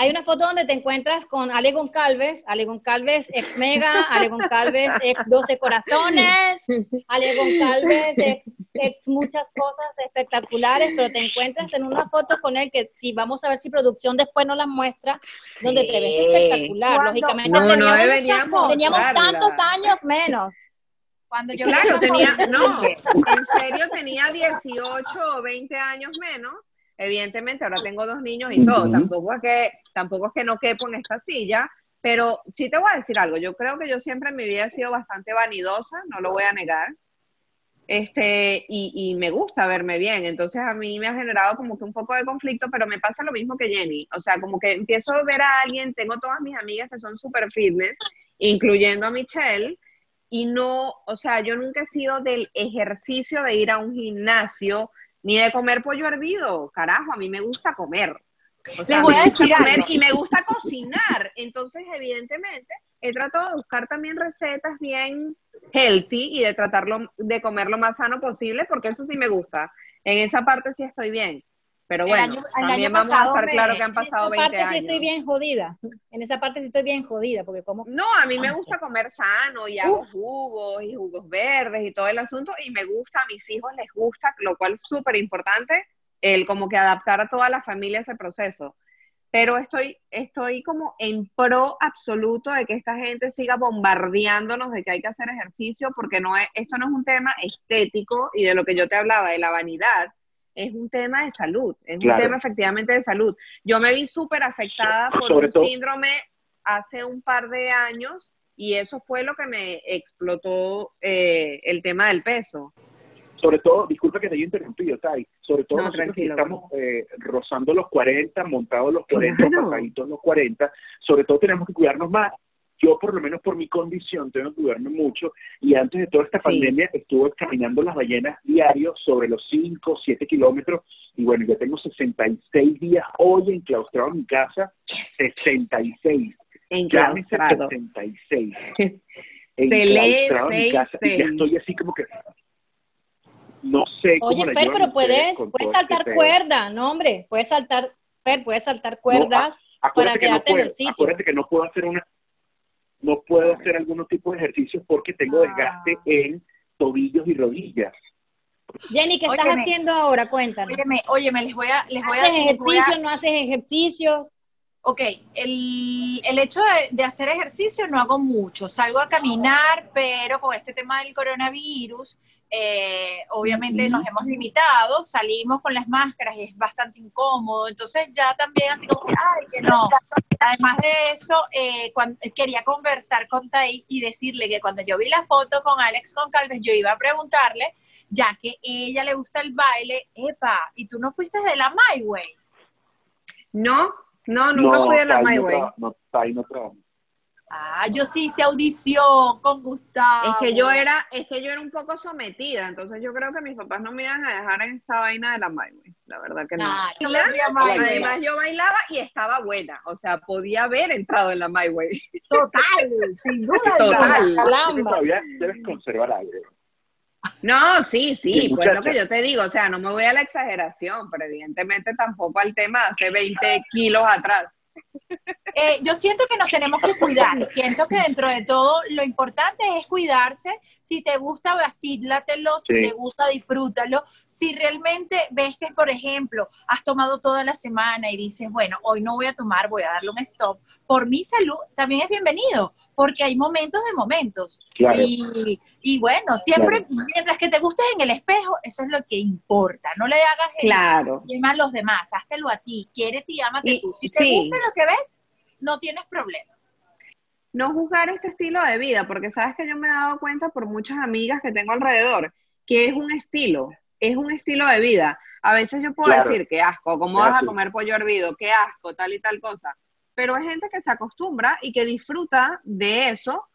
Hay una foto donde te encuentras con Ale Goncalves, Ale Goncalves ex Mega, Ale Goncalves ex 12 Corazones, Ale Goncalves ex, ex muchas cosas espectaculares, pero te encuentras en una foto con él que si vamos a ver si producción después nos la muestra, donde te ves espectacular. ¿Cuándo? Lógicamente No, no teníamos, deberíamos teníamos tantos años menos. Cuando yo Claro, tenía, no, en serio tenía 18 o 20 años menos. Evidentemente, ahora tengo dos niños y todo. Ujú. Tampoco es que, tampoco es que no quepo en esta silla, pero sí te voy a decir algo. Yo creo que yo siempre en mi vida he sido bastante vanidosa, no lo voy a negar. Este, y, y me gusta verme bien. Entonces a mí me ha generado como que un poco de conflicto, pero me pasa lo mismo que Jenny. O sea, como que empiezo a ver a alguien, tengo todas mis amigas que son super fitness, incluyendo a Michelle, y no, o sea, yo nunca he sido del ejercicio de ir a un gimnasio ni de comer pollo hervido. Carajo, a mí me gusta comer. O sea, voy a me gusta decir comer y me gusta cocinar. Entonces, evidentemente, he tratado de buscar también recetas bien healthy y de tratarlo, de comer lo más sano posible, porque eso sí me gusta. En esa parte sí estoy bien. Pero bueno, año- también vamos a estar me- claro que han En pasado esa 20 parte sí estoy años. bien jodida. En esa parte sí estoy bien jodida, porque como No, a mí me gusta comer sano y hago jugos y jugos verdes y todo el asunto y me gusta, a mis hijos les gusta, lo cual es súper importante, el como que adaptar a toda la familia ese proceso. Pero estoy, estoy como en pro absoluto de que esta gente siga bombardeándonos de que hay que hacer ejercicio porque no es, esto no es un tema estético y de lo que yo te hablaba, de la vanidad, es un tema de salud, es Claro. un tema efectivamente de salud. Yo me vi súper afectada por Sobre un todo- síndrome hace un par de años y eso fue lo que me explotó eh, el tema del peso. sobre todo, disculpa que te haya interrumpido, Tai, sobre todo No, nosotros que estamos eh, rozando los 40, montados los 40, Claro. pasaditos los 40, sobre todo tenemos que cuidarnos más. Yo, por lo menos por mi condición, tengo que cuidarme mucho y antes de toda esta Sí. pandemia estuve caminando las ballenas diario sobre los 5, 7 kilómetros y bueno, ya tengo 66 días hoy enclaustrado en mi casa, 66. Llámese Enclaustrado. 66. Se lee Enclaustrado en mi casa y ya 66. estoy así como que no sé cómo Oye, Fer, pero puedes, puedes este saltar pedo. cuerda, no hombre, puedes saltar, Fer, puedes saltar cuerdas. Acuérdate para que no quedarte en el puedo, sitio. acuérdate que no puedo hacer una no puedo hacer algún tipo de ejercicio porque tengo Ah. desgaste en tobillos y rodillas. Jenny, ¿qué estás Óyeme. haciendo ahora? Cuéntanos. Óyeme, óyeme, les voy a, les voy a, ¿Haces ejercicio, no haces ejercicio? Ok, el, el hecho de, de hacer ejercicio no hago mucho. Salgo a caminar, pero con este tema del coronavirus, eh, obviamente nos hemos limitado, salimos con las máscaras y es bastante incómodo. Entonces ya también así como ay, que no. Además de eso, eh, cuan- quería conversar con Tai y decirle que cuando yo vi la foto con Alex Concalves, yo iba a preguntarle, ya que ella le gusta el baile, epa, ¿y tú no fuiste de la My Way? No, no, nunca fui de la Tai My no Way. no, Tai no trabaja. Ah, yo sí hice audición con Gustavo. Es que yo era, es que yo era un poco sometida, entonces yo creo que mis papás no me iban a dejar en esa vaina de la My Way. La verdad que no. Ah, le. Además yo bailaba y estaba buena, o sea, podía haber entrado en la My Way. Total, sin duda. Total. Todavía debes conservar algo. No, sí, sí, Sí, pues lo que yo te digo, o sea, no me voy a la exageración, pero evidentemente tampoco al tema de hace 20 kilos atrás. Eh, yo siento que nos tenemos que cuidar. Siento que dentro de todo lo importante es cuidarse. Si te gusta, vacílatelo. Si Sí. te gusta, disfrútalo. Si realmente ves que, por ejemplo, has tomado toda la semana y dices, bueno, hoy no voy a tomar, voy a darle un stop, por mi salud, también es bienvenido, porque hay momentos de momentos. Claro. Y, y bueno, siempre, mientras que te gustes en el espejo, eso es lo que importa. No le hagas el Claro. problema a los demás, háztelo a ti, quiérete y ámate Y- tú. Si te sí. gusta lo que ves, no tienes problema. no juzgar este estilo de vida, porque sabes que yo me he dado cuenta por muchas amigas que tengo alrededor, que es un estilo, es un estilo de vida. A veces yo puedo decir, qué asco, ¿cómo vas a comer pollo hervido? Qué asco, tal y tal cosa. Pero hay gente que se acostumbra y que disfruta de eso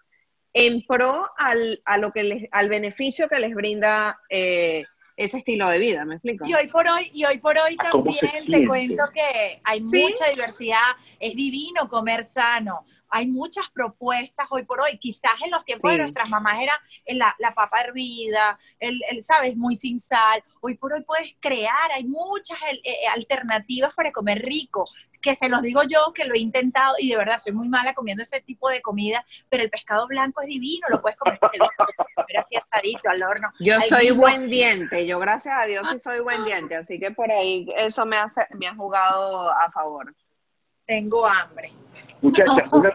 en pro al, a lo que les, al beneficio que les brinda eh, ese estilo de vida, ¿me explico? Y hoy por hoy, y hoy por hoy ¿A cómo se también te cuento que hay Sí. mucha diversidad, es divino comer sano, hay muchas propuestas hoy por hoy. Quizás en los tiempos Sí. de nuestras mamás era la, la papa hervida, el, el, ¿sabes? Muy sin sal. Hoy por hoy puedes crear, hay muchas eh, eh, alternativas para comer rico, que se los digo yo, que lo he intentado y de verdad soy muy mala comiendo ese tipo de comida, pero el pescado blanco es divino, lo puedes comer, comer así asadito al horno. Yo soy vino- buen diente, yo gracias a Dios sí soy buen diente, así que por ahí eso me, hace, me ha jugado a favor. Tengo hambre. Muchachas, una,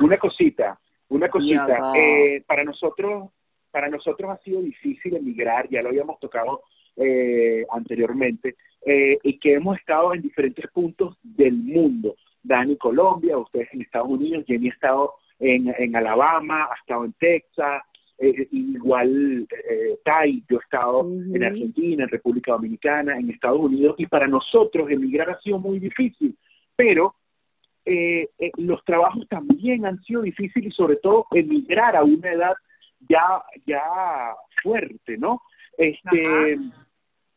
una cosita, una cosita. Eh, para nosotros, para nosotros ha sido difícil emigrar, ya lo habíamos tocado eh, anteriormente, eh, y que hemos estado en diferentes puntos del mundo. Dani Colombia, ustedes en Estados Unidos, Jenny ha estado en, en Alabama, ha estado en Texas, eh, igual eh, Tai, yo he estado en Argentina, en República Dominicana, en Estados Unidos, y para nosotros emigrar ha sido muy difícil, pero eh, eh, los trabajos también han sido difíciles y sobre todo emigrar a una edad ya, ya fuerte, ¿no? Este,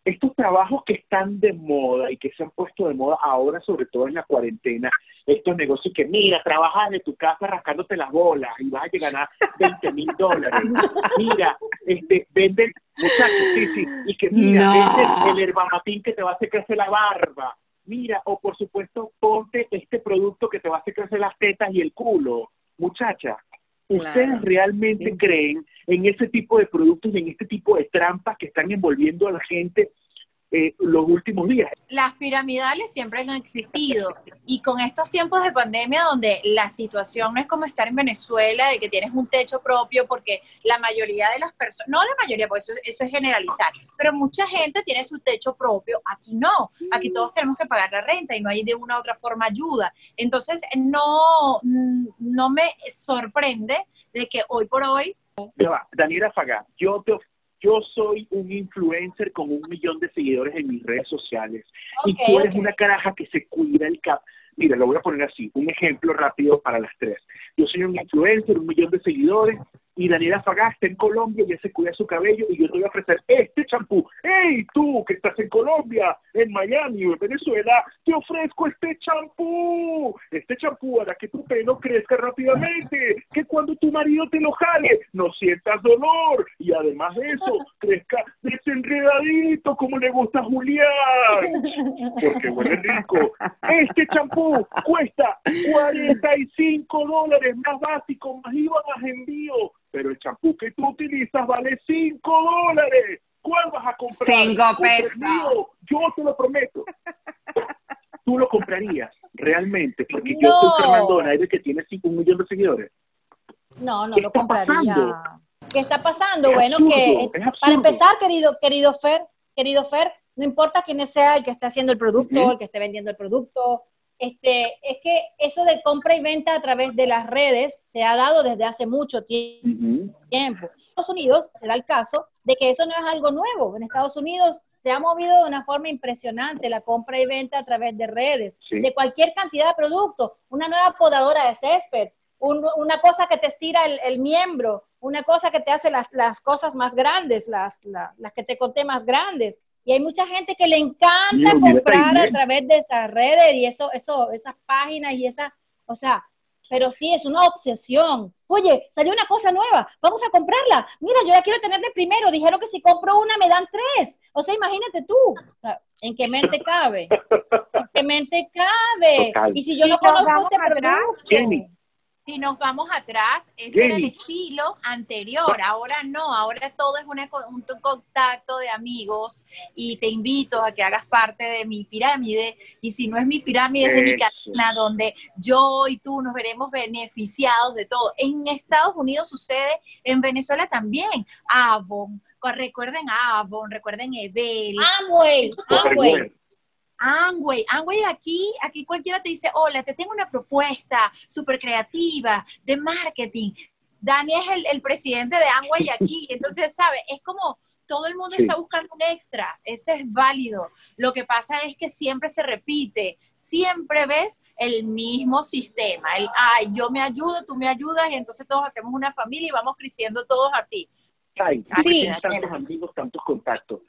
estos trabajos que están de moda y que se han puesto de moda ahora, sobre todo en la cuarentena, estos negocios que, mira, trabajas de tu casa rascándote las bolas y vas a ganar 20 mil dólares. Mira, este, venden, muchachos, sí, sí, y que mira, venden el herbamatín que te va a hacer crecer la barba. Mira, o por supuesto, ponte este producto que te va a hacer crecer las tetas y el culo. Muchacha, ¿Ustedes realmente creen en ese tipo de productos y en este tipo de trampas que están envolviendo a la gente eh, los últimos días. Las piramidales siempre han existido y con estos tiempos de pandemia donde la situación no es como estar en Venezuela, de que tienes un techo propio, porque la mayoría de las personas, no la mayoría, porque eso, eso es generalizar, pero mucha gente tiene su techo propio, aquí no, aquí todos tenemos que pagar la renta y no hay de una u otra forma ayuda. Entonces, no, no me sorprende de que hoy por hoy... Daniela Fagá, yo te yo soy un influencer con un millón de seguidores en mis redes sociales y tú eres una caraja que se cuida el cap. Mira, lo voy a poner así, un ejemplo rápido para las tres. Yo soy un influencer, un millón de seguidores, y Daniela Fagá está en Colombia y se cuida su cabello y yo te voy a ofrecer este champú. ¡Hey, tú que estás en Colombia, en Miami o en Venezuela! Te ofrezco este champú. Este champú hará que tu pelo crezca rápidamente, que cuando tu marido te lo jale no sientas dolor y además de eso, crezca desenredadito como le gusta a Julián. Porque huele rico. Este champú cuesta 45 dólares más básico, más IVA, más envío pero el champú que tú utilizas vale 5 dólares. ¿Cuál vas a comprar? 5 pesos. Yo te lo prometo. tú lo comprarías realmente, porque yo soy Fernando Donaire que tiene 5 millones de seguidores. No, no lo compraría. ¿Qué está pasando? bueno, que para empezar, querido, querido Fer, querido Fer, no importa quién sea el que esté haciendo el producto, el que esté vendiendo el producto, este, es que eso de compra y venta a través de las redes se ha dado desde hace mucho tiempo. En Estados Unidos se da el caso de que eso no es algo nuevo. En Estados Unidos se ha movido de una forma impresionante la compra y venta a través de redes, de cualquier cantidad de productos, una nueva podadora de césped, una cosa que te estira el, miembro, una cosa que te hace las, las cosas más grandes, las, las que te conté más grandes. Y hay mucha gente que le encanta comprar a través de esas redes y eso, eso, esas páginas y esa, o sea, pero sí es una obsesión. Oye, salió una cosa nueva, vamos a comprarla. Mira, yo la quiero tener de primero. Dijeron que si compro una me dan tres. O sea, imagínate tú, ¿en qué mente cabe? ¿En qué mente cabe? Y si yo no conozco ese producto si nos vamos atrás, ese era el estilo anterior. Ahora no, ahora todo es un contacto de amigos y te invito a que hagas parte de mi pirámide. Y si no es mi pirámide, es de mi cadena, donde yo y tú nos veremos beneficiados de todo. En Estados Unidos sucede, en Venezuela también. Avon, recuerden Avon, recuerden Evel. Amway, Amway. Angway, Angway aquí, aquí cualquiera te dice, hola, te tengo una propuesta súper creativa de marketing. Dani es el, el presidente de Angway aquí, entonces, ¿sabes? Es como todo el mundo está buscando un extra, ese es válido. Lo que pasa es que siempre se repite, siempre ves el mismo sistema, el, ay, yo me ayudo, tú me ayudas, y entonces todos hacemos una familia y vamos creciendo todos así. Ay, sí. tantos amigos, tantos contactos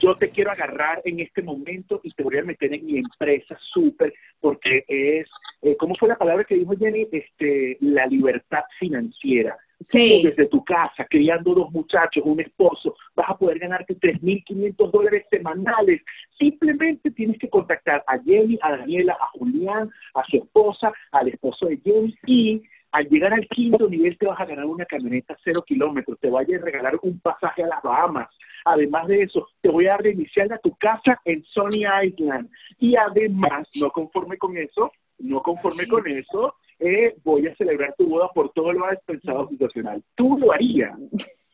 yo te quiero agarrar en este momento y te voy a meter en mi empresa súper, porque es, eh, ¿cómo fue la palabra que dijo Jenny? Este, la libertad financiera. Sí. desde tu casa, criando dos muchachos, un esposo, vas a poder ganarte 3.500 dólares semanales. Simplemente tienes que contactar a Jenny, a Daniela, a Julián, a su esposa, al esposo de Jenny y al llegar al quinto nivel te vas a ganar una camioneta cero kilómetros, te vaya a regalar un pasaje a las Bahamas, Además de eso, te voy a dar de inicial a tu casa en Sony Island. Y además, no conforme con eso, no conforme con eso, eh, voy a celebrar tu boda por todo lo dispensado sensacional. Tú lo harías.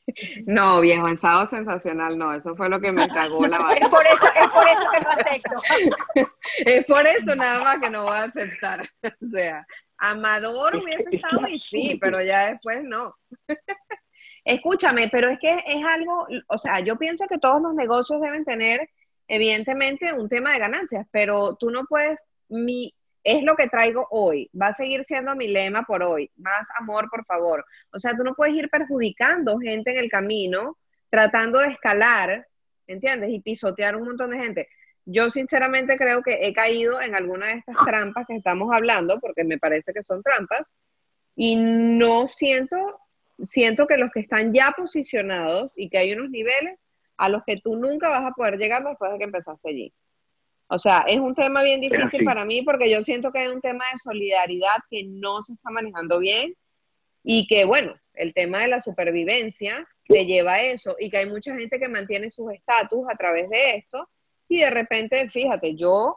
No, viejo, avanzado sensacional, no, eso fue lo que me cagó la vaina. Es por eso, es por eso que no acepto. es por eso nada más que no voy a aceptar. O sea, Amador hubiese estado y sí, pero ya después no. Escúchame, pero es que es algo, o sea, yo pienso que todos los negocios deben tener, evidentemente, un tema de ganancias, pero tú no puedes es lo que traigo hoy, va a seguir siendo mi lema por hoy, más amor, por favor. O sea, tú no puedes ir perjudicando gente en el camino, tratando de escalar, ¿entiendes? Y pisotear un montón de gente. Yo sinceramente creo que he caído en alguna de estas trampas que estamos hablando, porque me parece que son trampas, y no siento, siento que los que están ya posicionados y que hay unos niveles a los que tú nunca vas a poder llegar después de que empezaste allí. O sea, es un tema bien difícil para mí porque yo siento que hay un tema de solidaridad que no se está manejando bien y que, bueno, el tema de la supervivencia te lleva a eso y que hay mucha gente que mantiene sus estatus a través de esto y de repente, fíjate, yo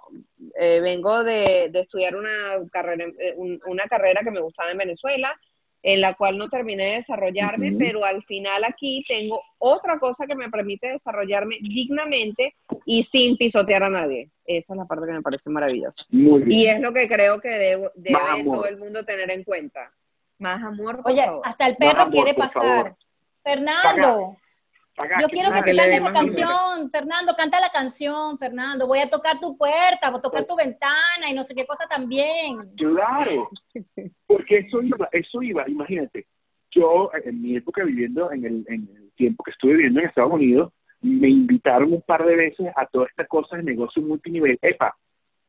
eh, vengo de, estudiar una carrera, eh, una carrera que me gustaba en Venezuela, en la cual no terminé de desarrollarme, pero al final aquí tengo otra cosa que me permite desarrollarme dignamente y sin pisotear a nadie. Esa es la parte que me parece maravillosa. Y es lo que creo que debe todo el mundo tener en cuenta. Más amor. Oye, hasta el perro quiere pasar. Fernando, yo quiero que, te cantes la canción, Fernando, canta la canción, Fernando. Voy a tocar tu puerta, voy a tocar tu ventana y no sé qué cosa también. Claro, porque eso iba, eso iba, imagínate. Yo, en mi época viviendo, en el, en el tiempo que estuve viviendo en Estados Unidos, me invitaron un par de veces a toda esta cosa de negocio multinivel. Epa,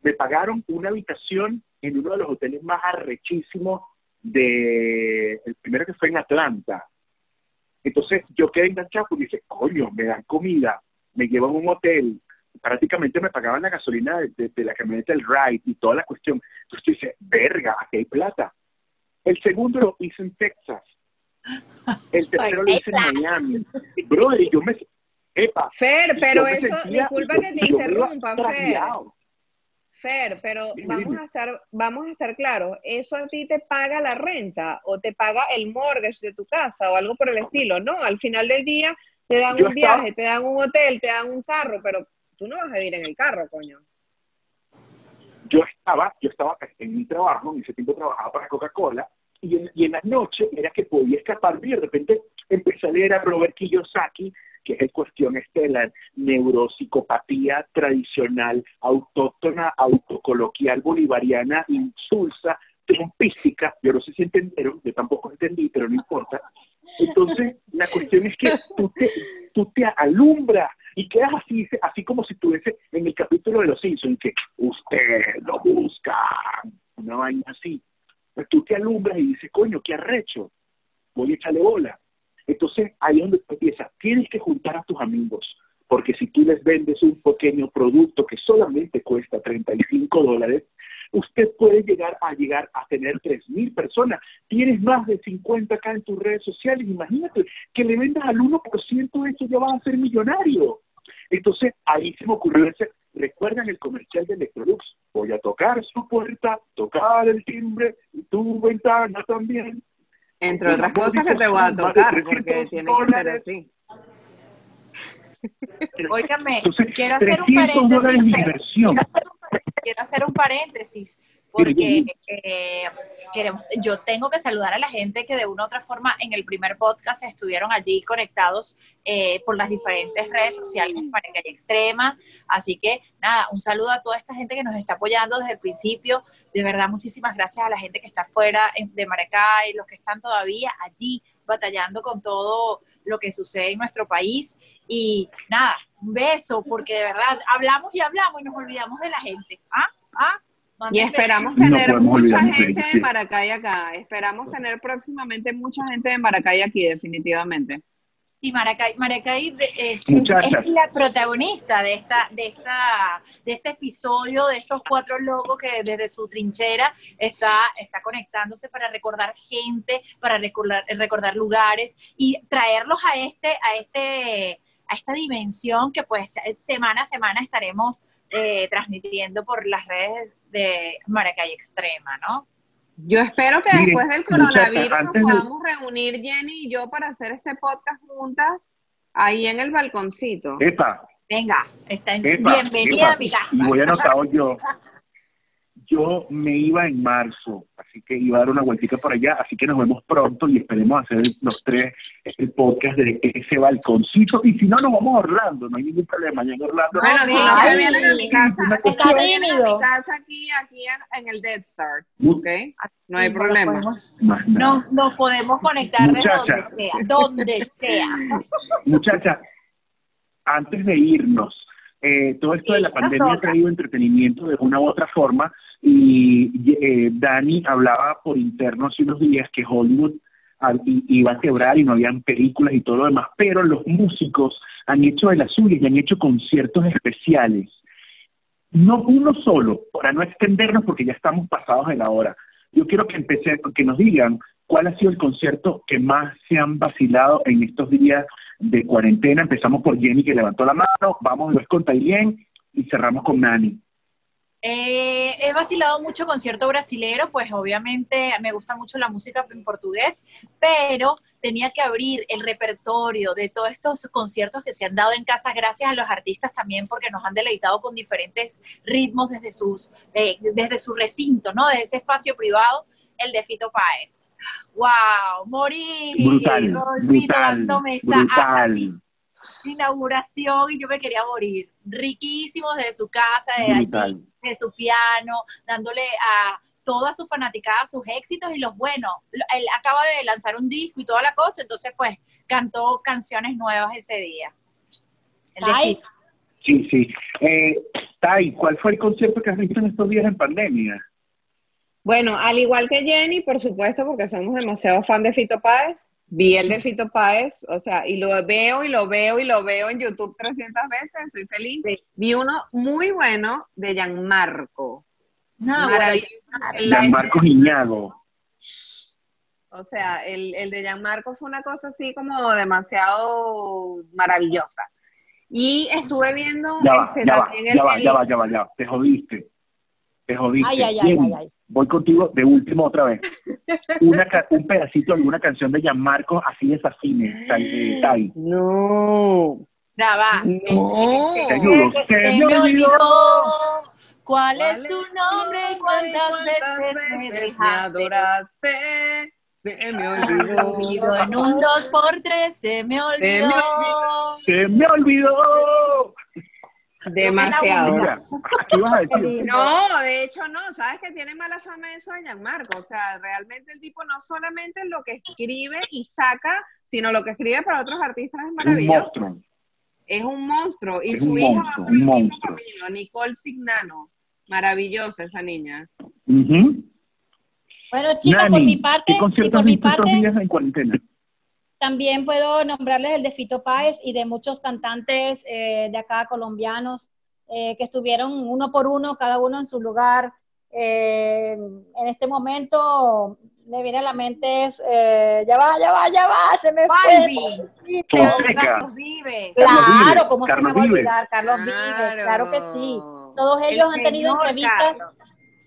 me pagaron una habitación en uno de los hoteles más arrechísimos de, el primero que fue en Atlanta, entonces yo quedé enganchado y dije, coño, me dan comida, me llevan a un hotel, prácticamente me pagaban la gasolina de, la camioneta del ride y toda la cuestión. Entonces yo dije, verga, aquí hay plata. El segundo lo hice en Texas. El tercero lo hice en Miami. Brother, y yo me... Epa, Fer, pero eso, disculpa que te interrumpa, Fer. Fer, pero vamos a estar, vamos a estar claros, ¿eso a ti te paga la renta o te paga el mortgage de tu casa o algo por el estilo? No, al final del día te dan un viaje, te dan un hotel, te dan un carro, pero tú no vas a vivir en el carro, coño. Yo estaba, yo estaba en mi trabajo, en ese tiempo trabajaba para Coca-Cola, y en, y en las noches era que podía escapar y de repente empecé a leer a Robert Kiyosaki que es cuestión este de la neuropsicopatía tradicional, autóctona, autocoloquial, bolivariana, insulsa, trompística, yo no sé si entendieron, yo tampoco entendí, pero no importa. Entonces, la cuestión es que tú te, tú te alumbras y quedas así, así como si estuviese en el capítulo de los Simpsons, que usted lo busca, una vaina así. Pues tú te alumbras y dices, coño, qué arrecho, voy a echarle bola. Entonces, ahí es donde empieza. Tienes que juntar a tus amigos, porque si tú les vendes un pequeño producto que solamente cuesta 35 dólares, usted puede llegar a llegar a tener 3.000 personas. Tienes más de 50 acá en tus redes sociales. Imagínate que le vendas al 1% de eso ya vas a ser millonario. Entonces, ahí se me ocurrió ese, recuerdan el comercial de Electrolux, voy a tocar su puerta, tocar el timbre, tu ventana también, entre otras cosas que te voy a tocar, porque tiene que ser así. Óigame, quiero hacer un paréntesis. Quiero hacer un paréntesis porque eh, queremos, yo tengo que saludar a la gente que de una u otra forma en el primer podcast estuvieron allí conectados eh, por las diferentes redes sociales para Calle Extrema. Así que nada, un saludo a toda esta gente que nos está apoyando desde el principio. De verdad, muchísimas gracias a la gente que está fuera de Maracay, los que están todavía allí batallando con todo lo que sucede en nuestro país. Y nada, un beso, porque de verdad hablamos y hablamos y nos olvidamos de la gente. ¿Ah? ¿Ah? Y esperamos tener mucha gente de Maracay acá. Esperamos tener próximamente mucha gente de Maracay aquí, definitivamente. Sí, Maracay, Maracay eh, es la protagonista de esta, de esta, de este episodio, de estos cuatro logos que desde su trinchera está, está conectándose para recordar gente, para recordar, recordar lugares y traerlos a este, a este, a esta dimensión que pues semana a semana estaremos eh, transmitiendo por las redes de Maracay Extrema, ¿no? Yo espero que después del coronavirus nos podamos reunir Jenny y yo para hacer este podcast juntas ahí en el balconcito. Epa. Venga, está bienvenida a mi casa. Y voy anotado yo. yo me iba en marzo, así que iba a dar una vueltita por allá, así que nos vemos pronto y esperemos hacer los tres el podcast de ese balconcito. Y si no, nos vamos a Orlando, no hay ningún problema. Ya en Orlando. Bueno, si no se vienen a mi casa, si vienen a mi casa aquí, aquí en, en el Dead Start, Mu- ¿ok? No hay problema. podemos-. Nos, nos podemos conectar desde Muchacha. donde sea, donde sea. Muchacha, antes de irnos, eh, todo esto de la pandemia ha traído entretenimiento de una u otra forma y eh, Dani hablaba por interno hace unos días que Hollywood iba a quebrar y no habían películas y todo lo demás, pero los músicos han hecho de las y han hecho conciertos especiales. No uno solo, para no extendernos porque ya estamos pasados de la hora. Yo quiero que empecé, que nos digan cuál ha sido el concierto que más se han vacilado en estos días de cuarentena. Empezamos por Jenny que levantó la mano, vamos después con Tailien y cerramos con Nani. Eh, he vacilado mucho concierto brasilero, pues obviamente me gusta mucho la música en portugués, pero tenía que abrir el repertorio de todos estos conciertos que se han dado en casa, gracias a los artistas también, porque nos han deleitado con diferentes ritmos desde, sus, eh, desde su recinto, ¿no? Desde ese espacio privado, el de Fito Páez. ¡Wow! Morir. Brutal, Rodolfito brutal, dándome esa brutal. así, inauguración y yo me quería morir. Riquísimo desde su casa, de allí de su piano, dándole a toda su fanaticada sus éxitos y los buenos. Él acaba de lanzar un disco y toda la cosa, entonces pues cantó canciones nuevas ese día. El de. Sí, sí. Eh, Tai, ¿cuál fue el concierto que has visto en estos días en pandemia? Bueno, al igual que Jenny, por supuesto, porque somos demasiado fan de Fito Páez, vi el de Fito Páez, o sea, y lo veo y lo veo y lo veo en YouTube 300 veces, soy feliz. Sí. Vi uno muy bueno de Gianmarco. No, Maravilloso. bueno, Gianmarco Giñago. O sea, el, el de Gianmarco fue una cosa así como demasiado maravillosa. Y estuve viendo Ya va, este, ya va, también el, ya va, el- ya va, ya va, ya va. Te jodiste. Te jodiste. Ay, ay, ay, ay, ay. Voy contigo de último otra vez. Una un pedacito de alguna canción de Gianmarco así desafine, Tai. eh, Tai. No. ya va. No. Este, Te ayudo. se- Se se me olvidó. olvidó cuál ¿Cuál es tu nombre y cuántas veces me dejaste. adoraste? Se me Me olvidó. olvidó en un dos por tres, se me me olvidó. Se me olvidó. Demasiado. Mira, aquí vas a decir. No, de hecho no, sabes que tiene mala fama eso de Gianmarco, o sea, realmente el tipo no solamente lo que escribe y saca, sino lo que escribe para otros artistas es Un maravilloso. monstruo. Es un monstruo. Y Es su monstruo, va por el un mismo monstruo. camino, Nicole Signano. Maravillosa esa niña. Bueno, chicos, por mi parte, ¿qué por mi parte, días en cuarentena? También puedo nombrarles el de Fito Páez y de muchos cantantes eh, de acá colombianos eh, que estuvieron uno por uno, cada uno en su lugar. Eh, en este momento me viene a la mente es, eh, ya va, ya va, ya va, se me fue. Fonseca. Carlos Vives. Carlos Claro, ¿cómo se me va a olvidar? Carlos Vives, claro que sí. Todos El ellos han tenido entrevistas Carlos.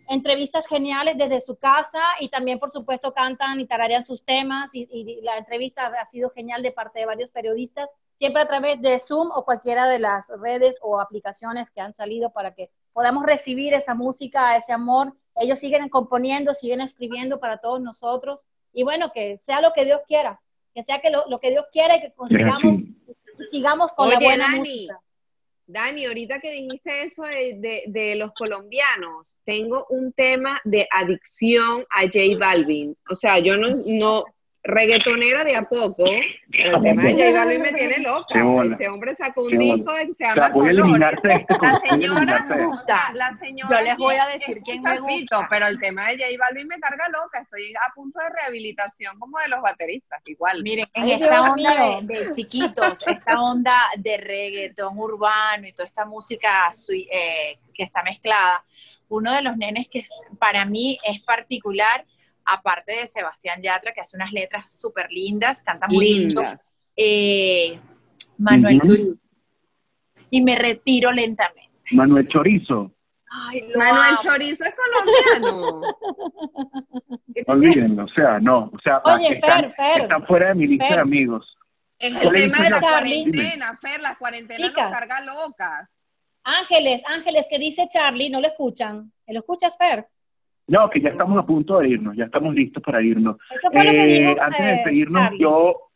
Entrevistas geniales desde su casa y también, por supuesto, cantan y tararean sus temas y, y la entrevista ha sido genial de parte de varios periodistas, siempre a través de Zoom o cualquiera de las redes o aplicaciones que han salido para que podamos recibir esa música, ese amor. Ellos siguen componiendo, siguen escribiendo para todos nosotros y bueno, que sea lo que Dios quiera, que sea que lo, lo que Dios quiera y que consigamos y sigamos con la Oye, buena Dani, música. Dani, ahorita que dijiste eso de, de- de los colombianos, tengo un tema de adicción a J Balvin. O sea, yo no, no reggaetonera de a poco, pero el tema de J Balvin me tiene loca. Ese hombre sacó un disco de que se O llama sea, de este La señora, gusta. la señora Yo les voy a decir quién me gusta. Pero el tema de J Balvin me carga loca. Estoy a punto de rehabilitación como de los bateristas, igual. Miren, en Ay, esta Dios onda de, de chiquitos, esta onda de reggaetón urbano y toda esta música eh, que está mezclada, uno de los nenes que para mí es particular, aparte de Sebastián Yatra, que hace unas letras súper lindas, canta muy lindo, Lindas. eh, Manuel. Turizo. Y me retiro lentamente. Manuel Chorizo. Ay, lo Manuel amo. Chorizo es colombiano. Olvídenlo, o sea, no. O sea, Oye, están, Fer, Fer. están fuera de mi lista Fer. de amigos. Es el ¿Cuál es tema de la cuarentena, Fer, la cuarentena Chicas. nos carga locas. Ángeles, Ángeles, ¿qué dice Charlie? ¿No lo escuchan? ¿Lo escuchas, Fer? No, que ya estamos a punto de irnos, ya estamos listos para irnos. Eso fue lo que Eh, dijo, antes de despedirnos, Charlie. yo,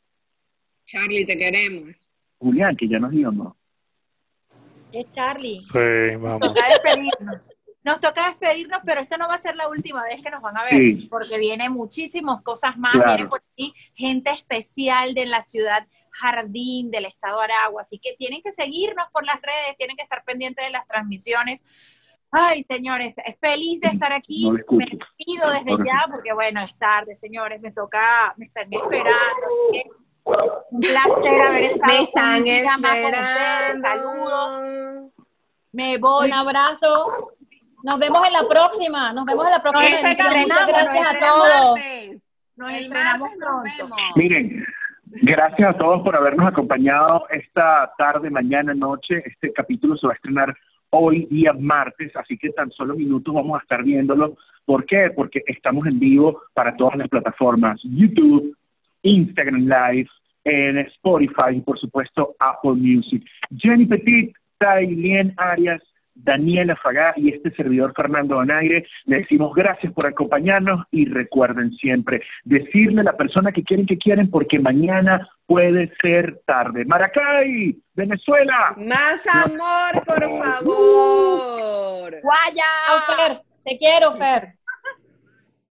Charlie, te queremos. Julián, que ya nos íbamos. Es Charlie. Sí, vamos. Nos toca despedirnos. Nos toca despedirnos, pero esta no va a ser la última vez que nos van a ver, Sí. porque vienen muchísimas cosas más. Claro. Viene por aquí gente especial de la ciudad Jardín, del estado Aragua. Así que tienen que seguirnos por las redes, tienen que estar pendientes de las transmisiones. Ay, señores, es feliz de estar aquí. No me despido desde Ahora ya, porque bueno, es tarde, señores. Me toca, me están esperando. Un placer haber estado Me están un día más con ustedes. esperando. Saludos. Me voy. Un abrazo. Nos vemos en la próxima. Nos vemos en la próxima Nos gracias nos a todos. Nos nos pronto. Miren, gracias a todos por habernos acompañado esta tarde, mañana, noche. Este capítulo se va a estrenar hoy día martes, así que tan solo minutos vamos a estar viéndolo. ¿Por qué? Porque estamos en vivo para todas las plataformas, YouTube, Instagram Live, en Spotify y por supuesto Apple Music. Jenny Petit, Tailien Arias, Daniela Fagá y este servidor Fernando Donaire, le decimos gracias por acompañarnos y recuerden siempre decirle a la persona que quieren que quieren porque mañana puede ser tarde. Maracay, Venezuela. Más amor, por favor. Guaya. Fer. Te quiero, Fer.